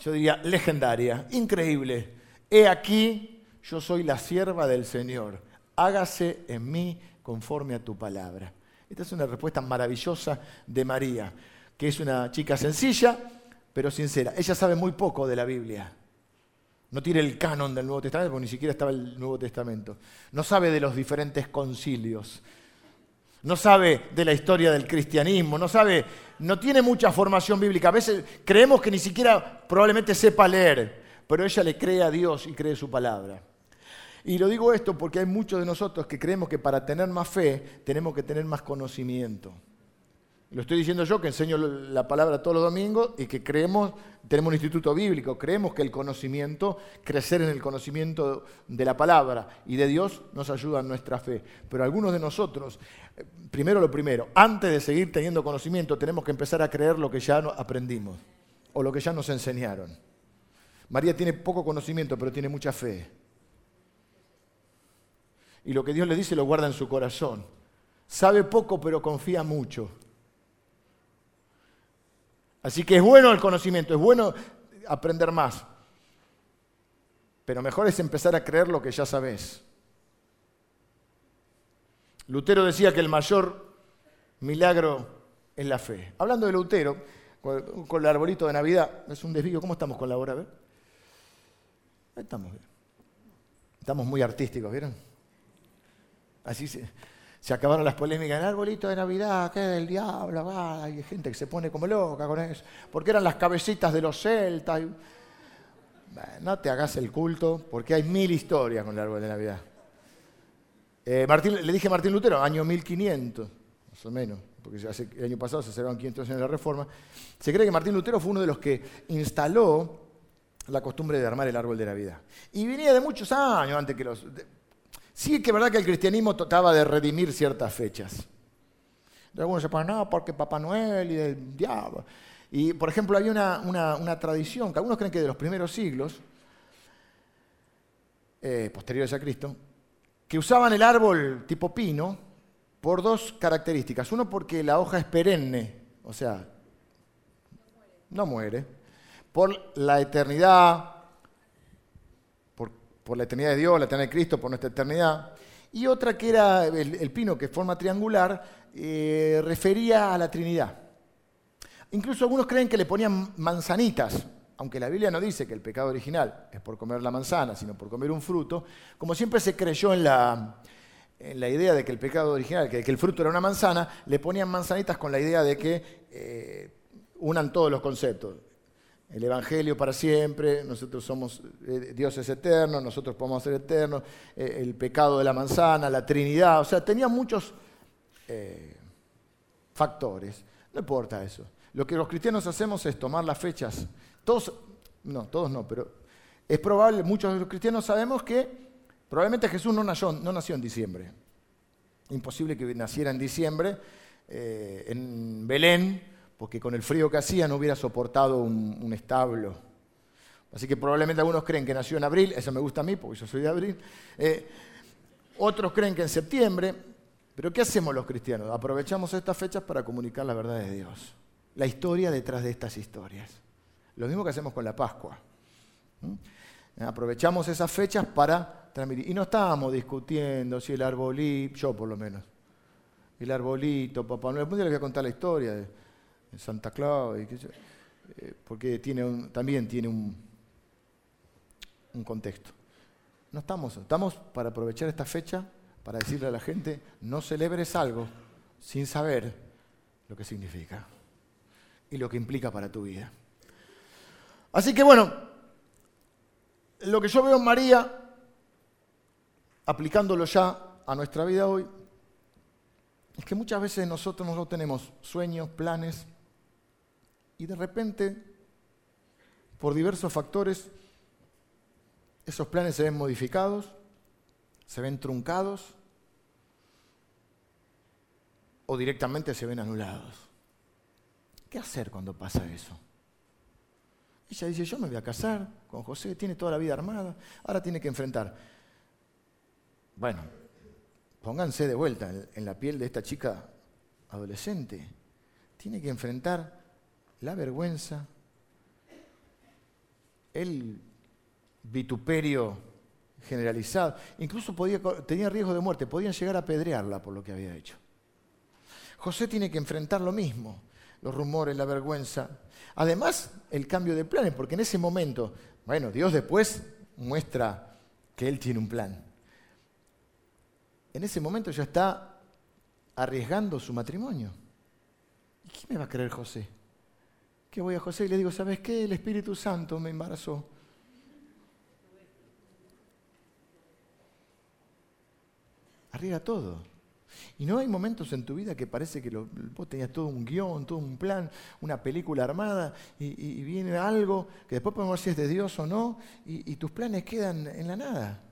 Speaker 1: yo diría legendaria, increíble. He aquí, yo soy la sierva del Señor. Hágase en mí conforme a tu palabra. Esta es una respuesta maravillosa de María, que es una chica sencilla, pero sincera. Ella sabe muy poco de la Biblia. No tiene el canon del Nuevo Testamento, porque ni siquiera estaba el Nuevo Testamento. No sabe de los diferentes concilios no sabe de la historia del cristianismo, no sabe, no tiene mucha formación bíblica. A veces creemos que ni siquiera probablemente sepa leer, pero ella le cree a Dios y cree su palabra. Y lo digo esto porque hay muchos de nosotros que creemos que para tener más fe tenemos que tener más conocimiento. Lo estoy diciendo yo que enseño la palabra todos los domingos y que creemos, tenemos un instituto bíblico, creemos que el conocimiento, crecer en el conocimiento de la palabra y de Dios nos ayuda en nuestra fe. Pero algunos de nosotros, eh, primero lo primero, antes de seguir teniendo conocimiento tenemos que empezar a creer lo que ya aprendimos o lo que ya nos enseñaron. María tiene poco conocimiento, pero tiene mucha fe. Y lo que Dios le dice lo guarda en su corazón. Sabe poco, pero confía mucho. Así que es bueno el conocimiento, es bueno aprender más. Pero mejor es empezar a creer lo que ya sabes. Lutero decía que el mayor milagro es la fe. Hablando de Lutero, con el arbolito de Navidad, es un desvío. ¿Cómo estamos con la hora? Estamos bien. Estamos muy artísticos, ¿vieron? Así se, se acabaron las polémicas, el arbolito de Navidad, que del diablo, hay gente que se pone como loca con eso, porque eran las cabecitas de los celtas. no te hagas el culto, porque hay mil historias con el árbol de Navidad. Eh, le dije a Martín Lutero, año 1500, más o menos, porque el año pasado se celebraron 500 años de la Reforma. Se cree que Martín Lutero fue uno de los que instaló la costumbre de armar el árbol de Navidad. Y venía de muchos años antes que los... Sí que es verdad que el cristianismo trataba de redimir ciertas fechas. Algunos se ponen, no, porque Papá Noel y el diablo. Y, por ejemplo, hay una, tradición que algunos creen que de los primeros siglos, eh, posteriores a Cristo, que usaban el árbol tipo pino por dos características. Uno, porque la hoja es perenne, o sea, no muere. Por la eternidad, por la eternidad de Dios, la eternidad de Cristo, por nuestra eternidad. Y otra que era el, pino, que forma triangular, eh, refería a la Trinidad. Incluso algunos creen que le ponían manzanitas, aunque la Biblia no dice que el pecado original es por comer la manzana, sino por comer un fruto, como siempre se creyó en la, en la idea de que el pecado original, que, que, el fruto era una manzana, le ponían manzanitas con la idea de que eh, unan todos los conceptos el Evangelio para siempre, nosotros somos, eh, Dios es eterno, nosotros podemos ser eternos, eh, el pecado de la manzana, la Trinidad, o sea, tenía muchos eh, factores. No importa eso. Lo que los cristianos hacemos es tomar las fechas. Todos, no, todos no, pero es probable, muchos de los cristianos sabemos que probablemente Jesús no nació, no nació en diciembre. Imposible que naciera en diciembre en Belén, porque con el frío que hacía no hubiera soportado un, establo. Así que probablemente algunos creen que nació en abril, eso me gusta a mí porque yo soy de abril. Eh, otros creen que en septiembre, Pero ¿qué hacemos los cristianos? Aprovechamos estas fechas para comunicar la verdad de Dios, la historia detrás de estas historias. Lo mismo que hacemos con la Pascua. Aprovechamos esas fechas para transmitir. Y no estábamos discutiendo si el arbolito, yo por lo menos, el arbolito, Papá Noel, después le voy a contar la historia de, Santa Claus, eh, porque tiene también tiene un, un contexto. No estamos, estamos para aprovechar esta fecha para decirle a la gente, no celebres algo sin saber lo que significa y lo que implica para tu vida. Así que bueno, lo que yo veo en María, aplicándolo ya a nuestra vida hoy, es que muchas veces nosotros no tenemos sueños, planes, y de repente, por diversos factores, esos planes se ven modificados, se ven truncados o directamente se ven anulados. ¿Qué hacer cuando pasa eso? Ella dice, yo me voy a casar con José, tiene toda la vida armada, ahora tiene que enfrentar. Bueno, pónganse de vuelta en la piel de esta chica adolescente. Tiene que enfrentar la vergüenza, el vituperio generalizado. Incluso podía, tenía riesgo de muerte, podían llegar a apedrearla por lo que había hecho. José tiene que enfrentar lo mismo, los rumores, la vergüenza. Además, el cambio de planes, porque en ese momento, bueno, Dios después muestra que Él tiene un plan. En ese momento ya está arriesgando su matrimonio. ¿Y qué me va a creer José? Que voy a José y le digo, ¿sabes qué? El Espíritu Santo me embarazó. Arriesga todo. Y no hay momentos en tu vida que parece que vos tenías todo un guion, todo un plan, una película armada, y, viene algo que después podemos ver si es de Dios o no, y, tus planes quedan en la nada.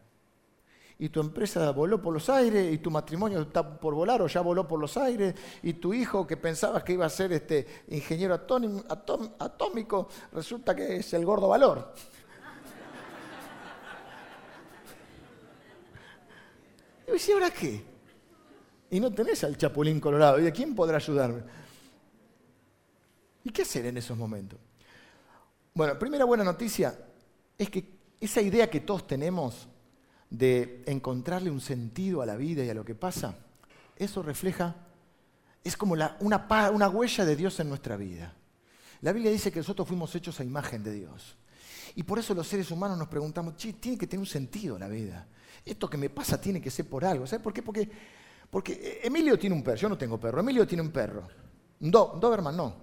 Speaker 1: Y tu empresa voló por los aires, y tu matrimonio está por volar o ya voló por los aires, y tu hijo que pensabas que iba a ser este ingeniero atómico, resulta que es el gordo valor. Y ¿ahora qué? Y no tenés al chapulín colorado. ¿Y a quién podrá ayudarme? ¿Y qué hacer en esos momentos? Bueno, primera buena noticia es que esa idea que todos tenemos de encontrarle un sentido a la vida y a lo que pasa, eso refleja, es como una, huella de Dios en nuestra vida. La Biblia dice que nosotros fuimos hechos a imagen de Dios. Y por eso los seres humanos nos preguntamos, tiene que tener un sentido la vida. Esto que me pasa tiene que ser por algo. ¿Sabes por qué? Porque, porque Emilio tiene un perro, yo no tengo perro, Emilio tiene un perro. Un, Doberman, no.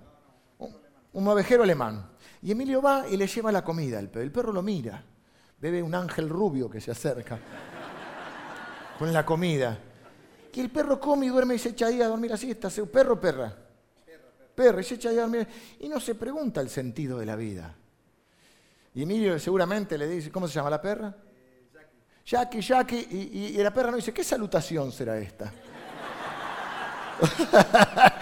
Speaker 1: Un, un ovejero alemán. Y Emilio va y le lleva la comida al perro. El perro lo mira. Bebe un ángel rubio que se acerca con la comida. Y el perro come y duerme y se echa ahí a dormir así. Está perro o perra. Perro, y se echa ahí a dormir. Y no se pregunta el sentido de la vida. Y Emilio seguramente le dice, ¿cómo se llama la perra? Jackie, Jackie, y, y, la perra no dice, ¿qué salutación será esta?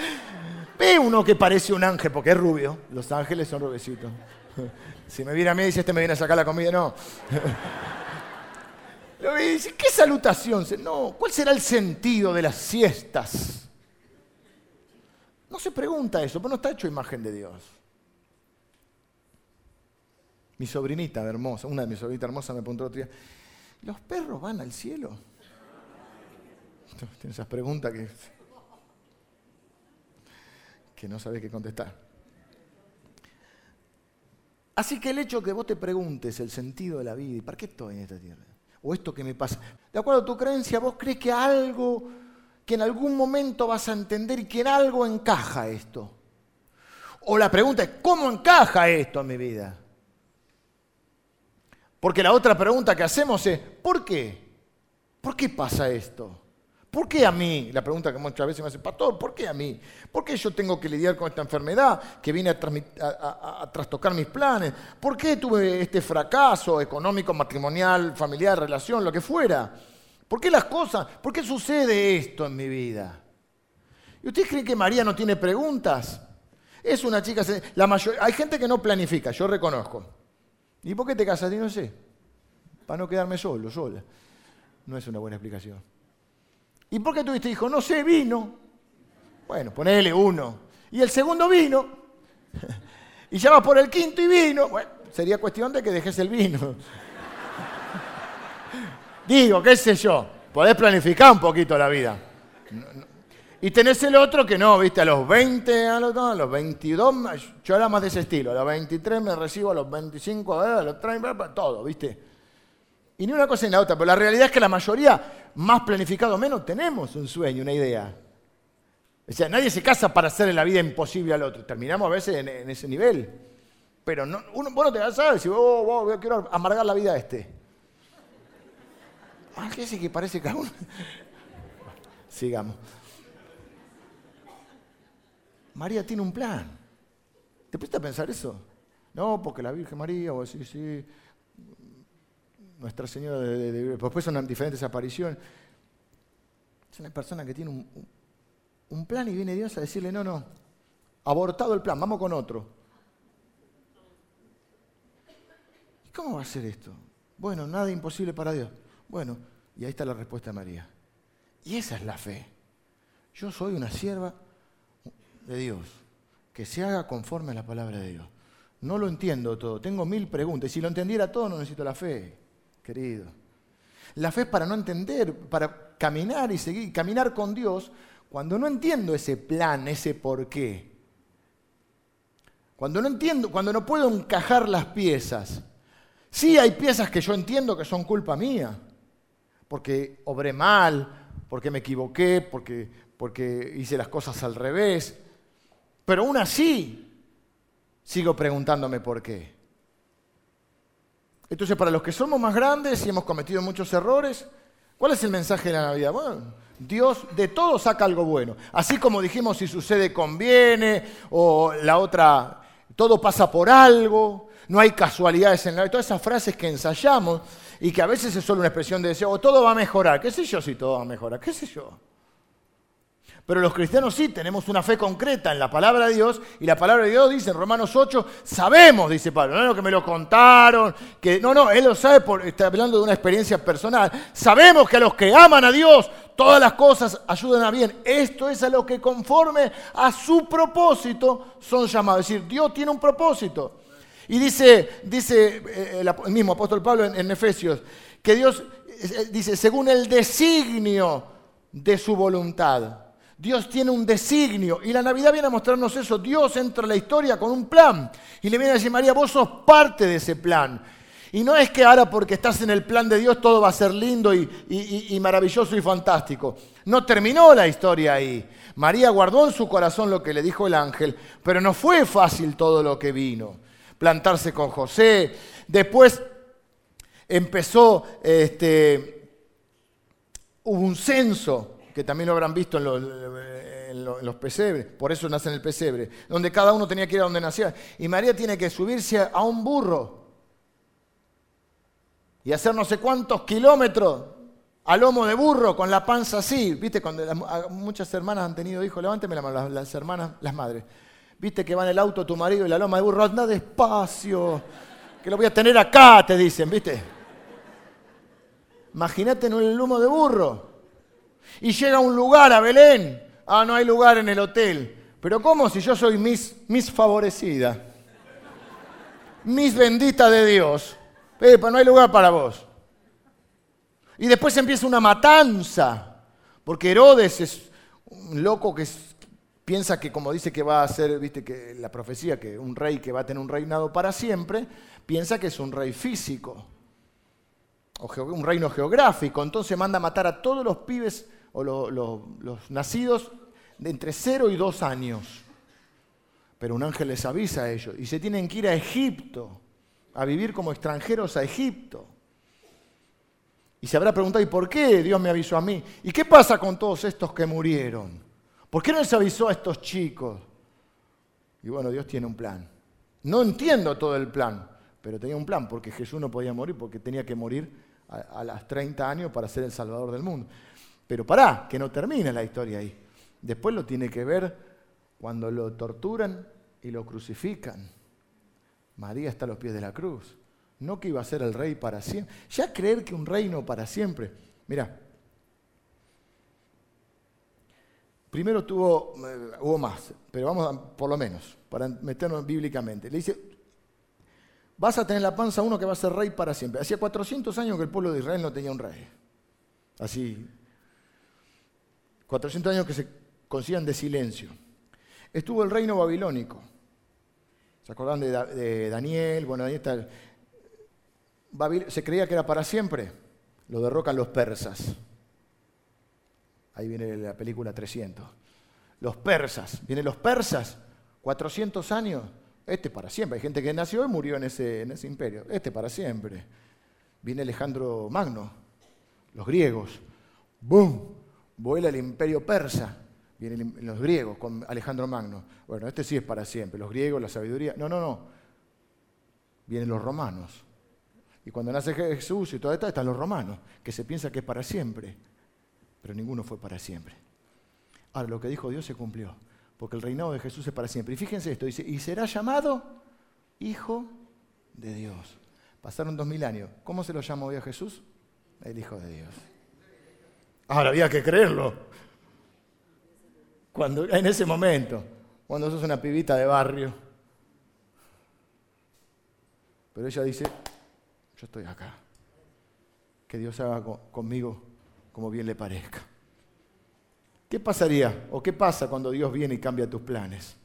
Speaker 1: Ve uno que parece un ángel, porque es rubio, los ángeles son rubecitos. si me viene a mí dice, este me viene a sacar la comida, no. Lo dice, ¿qué salutación? No, ¿cuál será el sentido de las siestas? No se pregunta eso, pero no está hecho imagen de Dios. Mi sobrinita hermosa, una de mis sobrinitas hermosas me preguntó otro día, ¿los perros van al cielo? Tienes esas preguntas que, que no sabes qué contestar. Así que el hecho que vos te preguntes el sentido de la vida y para qué estoy en esta tierra, o esto que me pasa, de acuerdo a tu creencia, vos crees que algo, que en algún momento vas a entender y que en algo encaja esto. O la pregunta es, ¿cómo encaja esto en mi vida? Porque la otra pregunta que hacemos es, ¿por qué? ¿Por qué pasa esto? ¿Por qué a mí? La pregunta que muchas veces me hace, pastor, ¿por qué a mí? ¿Por qué yo tengo que lidiar con esta enfermedad que viene a, trastocar mis planes? ¿Por qué tuve este fracaso económico, matrimonial, familiar, relación, lo que fuera? ¿Por qué las cosas? ¿Por qué sucede esto en mi vida? ¿Y ustedes creen que María no tiene preguntas? Es una chica, la hay gente que no planifica, yo reconozco. ¿Y por qué te casas? Y no sé. Para no quedarme solo, sola. No es una buena explicación. ¿Y por qué tuviste hijo? No sé, vino. Bueno, ponele uno. Y el segundo vino. y ya vas por el quinto y vino. Bueno, sería cuestión de que dejes el vino. Digo, qué sé yo, podés planificar un poquito la vida. Y tenés el otro que no, viste, a los 20, a los, a los 22, yo era más de ese estilo, a los 23 me recibo, a los 25, a los 30, todo, viste. Y ni una cosa ni la otra, pero la realidad es que la mayoría, más planificado o menos, tenemos un sueño, una idea. O sea, nadie se casa para hacerle la vida imposible al otro. Terminamos a veces en, ese nivel. Pero no, uno, vos no te vas a decir, oh, oh, quiero amargar la vida a este. Ah, ¿qué es que parece que uno? Sigamos. María tiene un plan. ¿Te pusiste a pensar eso? No, porque la Virgen María, o sí, sí, Nuestra Señora, de, después son diferentes apariciones. Es una persona que tiene un, plan y viene Dios a decirle, no, no, abortado el plan, vamos con otro. ¿Y cómo va a ser esto? Bueno, nada imposible para Dios. Bueno, y ahí está la respuesta de María. Y esa es la fe. Yo soy una sierva de Dios, que se haga conforme a la palabra de Dios. No lo entiendo todo, tengo mil preguntas. Y si lo entendiera todo, no necesito la fe, querido. La fe es para no entender, para caminar y seguir, caminar con Dios cuando no entiendo ese plan, ese por qué. Cuando no entiendo, cuando no puedo encajar las piezas. Sí hay piezas que yo entiendo que son culpa mía, porque obré mal, porque me equivoqué, porque, porque hice las cosas al revés. Pero aún así, sigo preguntándome por qué. Entonces, para los que somos más grandes y hemos cometido muchos errores, ¿cuál es el mensaje de la Navidad? Bueno, Dios de todo saca algo bueno. Así como dijimos, si sucede conviene, o la otra, todo pasa por algo, no hay casualidades en la vida. Todas esas frases que ensayamos y que a veces es solo una expresión de deseo, o todo va a mejorar. ¿Qué sé yo si todo va a mejorar? ¿Qué sé yo? Pero los cristianos sí tenemos una fe concreta en la palabra de Dios y la palabra de Dios dice en Romanos 8, sabemos, dice Pablo, no es lo que me lo contaron, que no, no, él lo sabe, por, está hablando de una experiencia personal. Sabemos que a los que aman a Dios todas las cosas ayudan a bien. Esto es a lo que conforme a su propósito son llamados. Es decir, Dios tiene un propósito. Y dice, dice eh, el mismo apóstol Pablo en, en Efesios, que Dios eh, dice, según el designio de su voluntad. Dios tiene un designio y la Navidad viene a mostrarnos eso. Dios entra a la historia con un plan y le viene a decir, María, vos sos parte de ese plan. Y no es que ahora porque estás en el plan de Dios todo va a ser lindo y, maravilloso y fantástico. No terminó la historia ahí. María guardó en su corazón lo que le dijo el ángel, pero no fue fácil todo lo que vino. Plantarse con José, después empezó, este, hubo un censo que también lo habrán visto en los, pesebres, por eso nace en el pesebre, donde cada uno tenía que ir a donde nacía. Y María tiene que subirse a un burro y hacer no sé cuántos kilómetros a lomo de burro con la panza así. Viste, cuando muchas hermanas han tenido hijos, levánteme la mano, las, hermanas, las madres. Viste que va en el auto tu marido y la loma de burro, anda despacio, que lo voy a tener acá, te dicen, ¿viste? Imagínate en el lomo de burro y llega a un lugar, a Belén. Ah, no hay lugar en el hotel. Pero ¿cómo si yo soy mis, mis favorecida? Mis bendita de Dios. Pepa, no hay lugar para vos. Y después empieza una matanza. Porque Herodes es un loco que piensa que como dice que va a ser, viste que la profecía, que un rey que va a tener un reinado para siempre, piensa que es un rey físico. O un reino geográfico. Entonces manda a matar a todos los pibes o los nacidos de entre 0 y 2 años. Pero un ángel les avisa a ellos y se tienen que ir a Egipto, a vivir como extranjeros a Egipto. Y se habrá preguntado, ¿y por qué Dios me avisó a mí? ¿Y qué pasa con todos estos que murieron? ¿Por qué no les avisó a estos chicos? Y bueno, Dios tiene un plan. No entiendo todo el plan, pero tenía un plan porque Jesús no podía morir porque tenía que morir a, a las 30 años para ser el Salvador del mundo. Pero pará, que no termina la historia ahí. Después lo tiene que ver cuando lo torturan y lo crucifican. María está a los pies de la cruz. No que iba a ser el rey para siempre. Ya creer que un reino para siempre. Mira, primero tuvo, eh, hubo más, pero vamos por lo menos, para meternos bíblicamente. Le dice, vas a tener la panza uno que va a ser rey para siempre. Hacía 400 años que el pueblo de Israel no tenía un rey. Así, 400 años que se consigan de silencio. Estuvo el reino babilónico. ¿Se acuerdan de, Daniel? Bueno, ahí está. se creía que era para siempre. Lo derrocan los persas. Ahí viene la película 300. Los persas. Vienen los persas. 400 años. Este para siempre. Hay gente que nació y murió en ese, en ese imperio. Este para siempre. Viene Alejandro Magno. Los griegos. ¡Bum! Vuela el imperio persa. Vienen los griegos con Alejandro Magno. Bueno, este sí es para siempre. Los griegos, la sabiduría. No, no, no. Vienen los romanos. Y cuando nace Jesús y todo esto, están los romanos, que se piensa que es para siempre pero ninguno fue para siempre. Ahora, lo que dijo Dios se cumplió, porque el reinado de Jesús es para siempre. Y fíjense esto, dice, y será llamado Hijo de Dios. Pasaron dos mil años. ¿Cómo se lo llamó hoy a Jesús? El Hijo de Dios. Ahora había que creerlo. Cuando, en ese momento, cuando sos una pibita de barrio. Pero ella dice, yo estoy acá. Que Dios haga conmigo como bien le parezca. ¿Qué pasaría o qué pasa cuando Dios viene y cambia tus planes?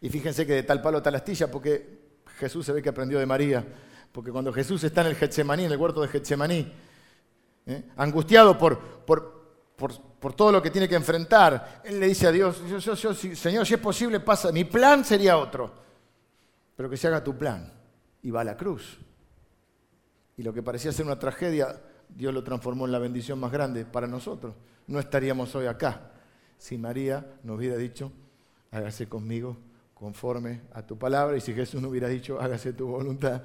Speaker 1: Y fíjense que de tal palo tal astilla, porque Jesús se ve que aprendió de María, porque cuando Jesús está en el Getsemaní, en el huerto de Getsemaní, ¿eh? angustiado por, por, todo lo que tiene que enfrentar, él le dice a Dios, Señor, si es posible, pasa, mi plan sería otro, pero que se haga tu plan. Y va a la cruz. Y lo que parecía ser una tragedia Dios lo transformó en la bendición más grande para nosotros. No estaríamos hoy acá si María nos hubiera dicho, hágase conmigo conforme a tu palabra, y si Jesús no hubiera dicho, hágase tu voluntad.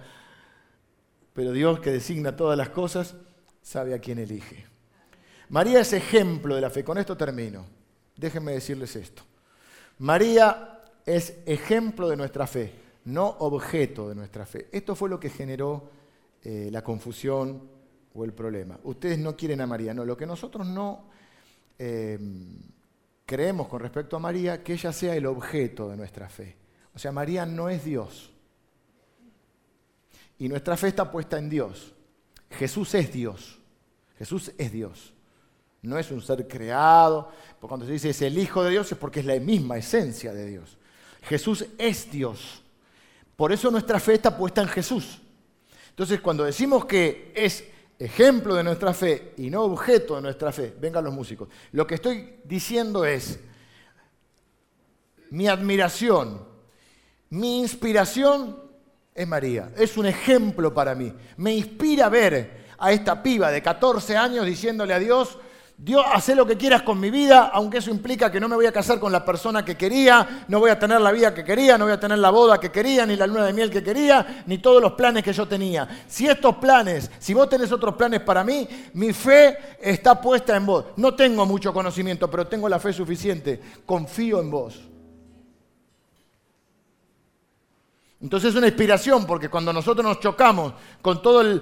Speaker 1: Pero Dios que designa todas las cosas, sabe a quién elige. María es ejemplo de la fe. Con esto termino. Déjenme decirles esto. María es ejemplo de nuestra fe, no objeto de nuestra fe. Esto fue lo que generó eh, la confusión, o el problema. Ustedes no quieren a María, no. Lo que nosotros no eh, creemos con respecto a María, que ella sea el objeto de nuestra fe. O sea, María no es Dios. Y nuestra fe está puesta en Dios. Jesús es Dios. Jesús es Dios. No es un ser creado. Cuando se dice es el Hijo de Dios es porque es la misma esencia de Dios. Jesús es Dios. Por eso nuestra fe está puesta en Jesús. Entonces, cuando decimos que es ejemplo de nuestra fe y no objeto de nuestra fe, vengan los músicos. Lo que estoy diciendo es, mi admiración, mi inspiración es María, es un ejemplo para mí. Me inspira ver a esta piba de 14 años diciéndole a Dios, Dios, hace lo que quieras con mi vida, aunque eso implica que no me voy a casar con la persona que quería, no voy a tener la vida que quería, no voy a tener la boda que quería, ni la luna de miel que quería, ni todos los planes que yo tenía. Si estos planes, si vos tenés otros planes para mí, mi fe está puesta en vos. No tengo mucho conocimiento, pero tengo la fe suficiente. Confío en vos. Entonces es una inspiración, porque cuando nosotros nos chocamos con todo el,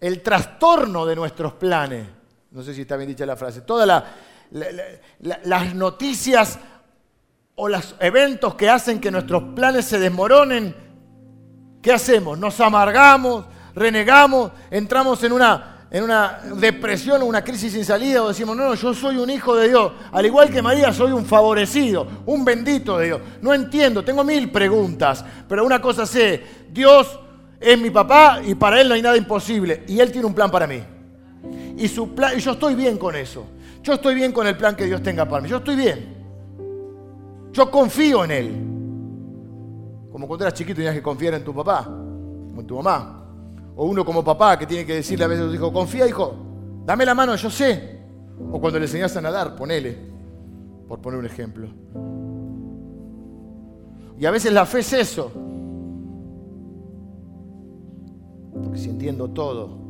Speaker 1: el trastorno de nuestros planes, no sé si está bien dicha la frase, todas las noticias o los eventos que hacen que nuestros planes se desmoronen, ¿qué hacemos? Nos amargamos, renegamos, entramos en una, en una depresión o una crisis sin salida o decimos, no, no, yo soy un hijo de Dios. Al igual que María, soy un favorecido, un bendito de Dios. No entiendo, tengo mil preguntas, pero una cosa sé, Dios es mi papá y para Él no hay nada imposible y Él tiene un plan para mí y, su plan, y yo estoy bien con eso. Yo estoy bien con el plan que Dios tenga para mí. Yo estoy bien. Yo confío en Él. Como cuando eras chiquito tenías que confiar en tu papá o en tu mamá. O uno como papá que tiene que decirle a veces a confía hijo, dame la mano, yo sé. O cuando le enseñas a nadar, ponele, por poner un ejemplo. Y a veces la fe es eso. Porque si entiendo todo,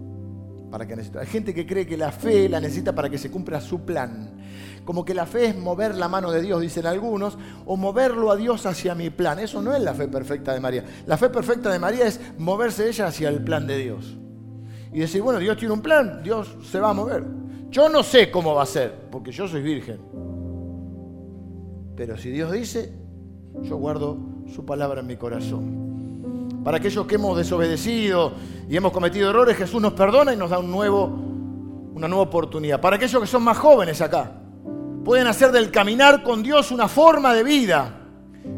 Speaker 1: para que. Hay gente que cree que la fe la necesita para que se cumpla su plan. Como que la fe es mover la mano de Dios, dicen algunos, o moverlo a Dios hacia mi plan. Eso no es la fe perfecta de María. La fe perfecta de María es moverse ella hacia el plan de Dios. Y decir, bueno, Dios tiene un plan, Dios se va a mover. Yo no sé cómo va a ser, porque yo soy virgen. Pero si Dios dice, yo guardo su palabra en mi corazón. Para aquellos que hemos desobedecido y hemos cometido errores, Jesús nos perdona y nos da una nueva oportunidad. Para aquellos que son más jóvenes acá, pueden hacer del caminar con Dios una forma de vida.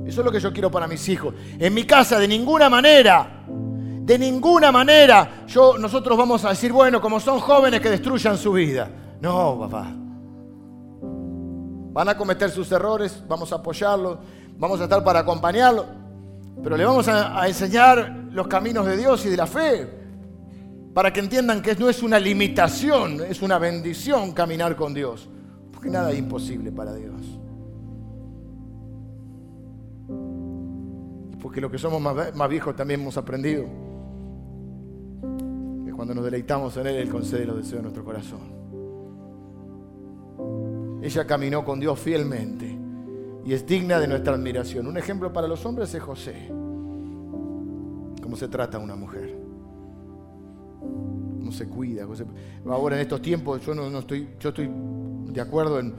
Speaker 1: Eso es lo que yo quiero para mis hijos. En mi casa, de ninguna manera, de ninguna manera, nosotros vamos a decir, bueno, como son jóvenes que destruyan su vida. No, papá. Van a cometer sus errores, vamos a apoyarlos, vamos a estar para acompañarlos, pero le vamos a, enseñar los caminos de Dios y de la fe, para que entiendan que no es una limitación, es una bendición caminar con Dios, porque nada es imposible para Dios. porque lo que somos más, viejos también hemos aprendido que cuando nos deleitamos en Él, Él concede los deseos de nuestro corazón. Ella caminó con Dios fielmente y es digna de nuestra admiración. Un ejemplo para los hombres es José. Cómo se trata una mujer. Cómo se cuida. Ahora en estos tiempos yo no, estoy, yo estoy de acuerdo en,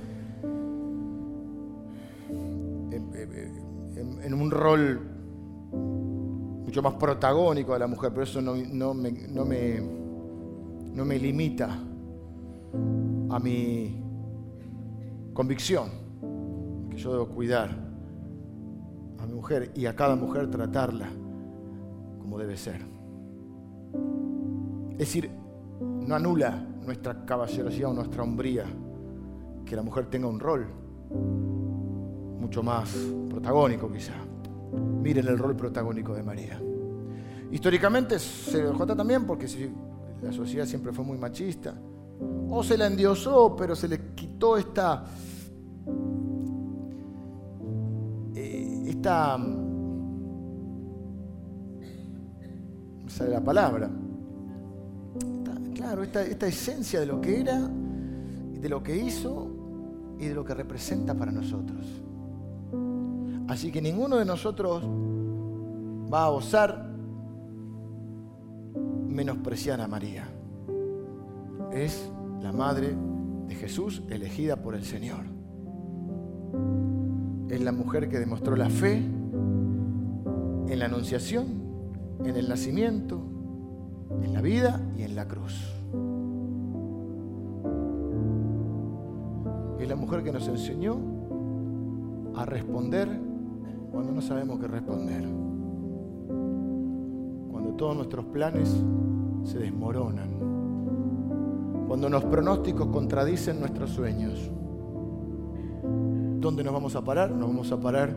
Speaker 1: en un rol mucho más protagónico de la mujer, pero eso no, me, no, me, no me limita a mi convicción, que yo debo cuidar a mi mujer y a cada mujer tratarla como debe ser. Es decir, no anula nuestra caballerosidad o nuestra hombría que la mujer tenga un rol mucho más protagónico quizá. Miren el rol protagónico de María. Históricamente se dejó también porque la sociedad siempre fue muy machista. O se la endiosó, pero se le quitó esta. Esta. Me sale la palabra. claro, esta, esta esencia de lo que era, de lo que hizo y de lo que representa para nosotros. Así que ninguno de nosotros va a osar menospreciar a María. Es la madre de Jesús elegida por el Señor. Es la mujer que demostró la fe en la anunciación, en el nacimiento, en la vida y en la cruz. Es la mujer que nos enseñó a responder cuando no sabemos qué responder, cuando todos nuestros planes se desmoronan, cuando los pronósticos contradicen nuestros sueños. ¿Dónde nos vamos a parar? Nos vamos a parar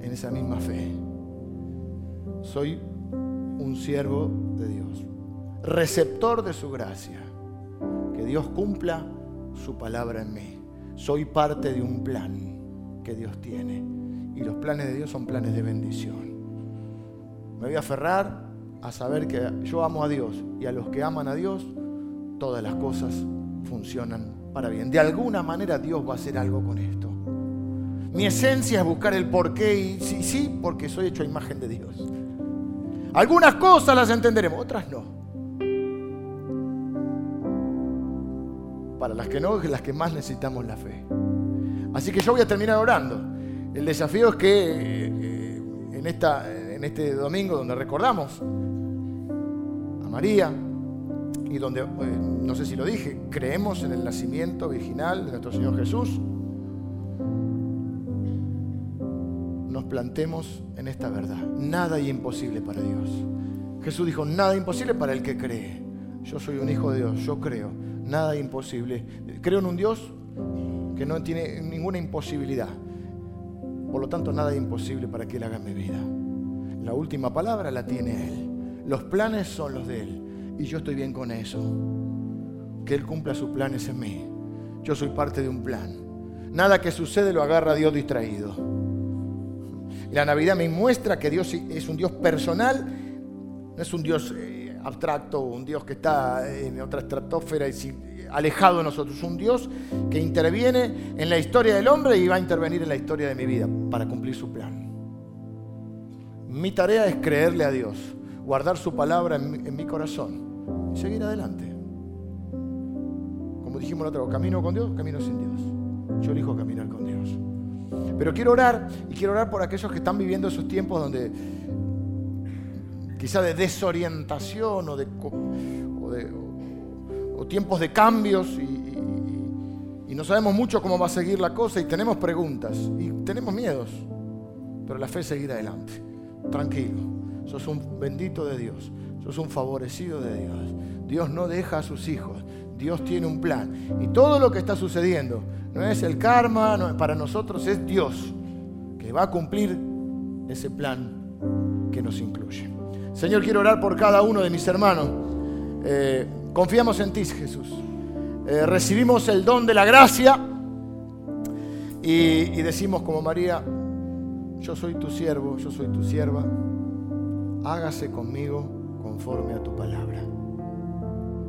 Speaker 1: en esa misma fe. Soy un siervo de Dios, receptor de su gracia. Que Dios cumpla su palabra en mí. Soy parte de un plan que Dios tiene y los planes de Dios son planes de bendición. Me voy a aferrar a saber que yo amo a Dios y a los que aman a Dios, todas las cosas funcionan para bien. De alguna manera Dios va a hacer algo con esto. Mi esencia es buscar el porqué y sí, sí, porque soy hecho a imagen de Dios. Algunas cosas las entenderemos, otras no. Para las que no, las que más necesitamos la fe. Así que yo voy a terminar orando. El desafío es que eh, en, esta, en este domingo donde recordamos a María y donde, eh, no sé si lo dije, creemos en el nacimiento virginal de nuestro Señor Jesús, plantemos en esta verdad. Nada es imposible para Dios. Jesús dijo, nada imposible para el que cree. Yo soy un hijo de Dios, yo creo. Nada imposible. Creo en un Dios que no tiene ninguna imposibilidad. Por lo tanto, nada imposible para que Él haga mi vida. La última palabra la tiene Él. Los planes son los de Él. Y yo estoy bien con eso. Que Él cumpla sus planes en mí. Yo soy parte de un plan. Nada que sucede lo agarra Dios distraído. La Navidad me muestra que Dios es un Dios personal, no es un Dios eh, abstracto, un Dios que está en otra estratosfera y alejado de nosotros, un Dios que interviene en la historia del hombre y va a intervenir en la historia de mi vida para cumplir su plan. Mi tarea es creerle a Dios, guardar su palabra en mi, corazón y seguir adelante. Como dijimos la otra vez, camino con Dios, camino sin Dios. Yo elijo caminar con Dios. Pero quiero orar y quiero orar por aquellos que están viviendo esos tiempos donde quizá de desorientación o, de, o, tiempos de cambios y, no sabemos mucho cómo va a seguir la cosa y tenemos preguntas y tenemos miedos, pero la fe es seguir adelante. Tranquilo, sos un bendito de Dios, sos un favorecido de Dios. Dios no deja a sus hijos, Dios tiene un plan. Y todo lo que está sucediendo no es el karma, para nosotros es Dios que va a cumplir ese plan que nos incluye. Señor, quiero orar por cada uno de mis hermanos. Eh, confiamos en ti, Jesús. Eh, recibimos el don de la gracia y, y decimos como María, yo soy tu siervo, yo soy tu sierva, hágase conmigo conforme a tu palabra.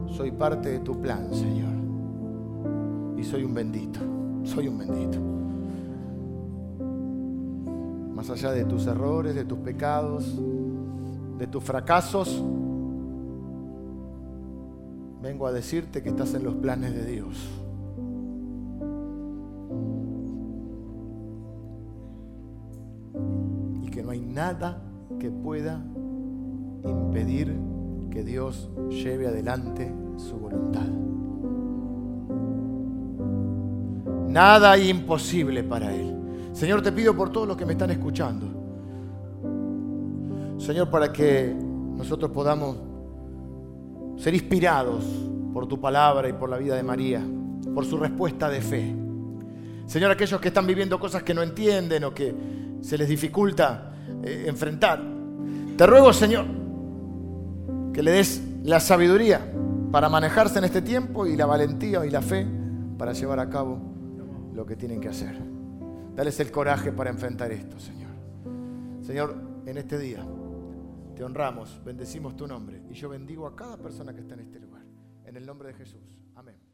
Speaker 1: Soy parte de tu plan, Señor. Y soy un bendito, soy un bendito. Más allá de tus errores, de tus pecados, de tus fracasos, vengo a decirte que estás en los planes de Dios. Y que no hay nada que pueda impedir que Dios lleve adelante su voluntad. Nada imposible para Él. Señor, te pido por todos los que me están escuchando Señor, para que nosotros podamos ser inspirados por tu palabra y por la vida de María, por su respuesta de fe. Señor, aquellos que están viviendo cosas que no entienden o que se les dificulta eh, enfrentar, te ruego, Señor, que le des la sabiduría para manejarse en este tiempo y la valentía y la fe para llevar a cabo lo que tienen que hacer. Dales el coraje para enfrentar esto, Señor. Señor, en este día te honramos, bendecimos tu nombre y yo bendigo a cada persona que está en este lugar. En el nombre de Jesús. Amén.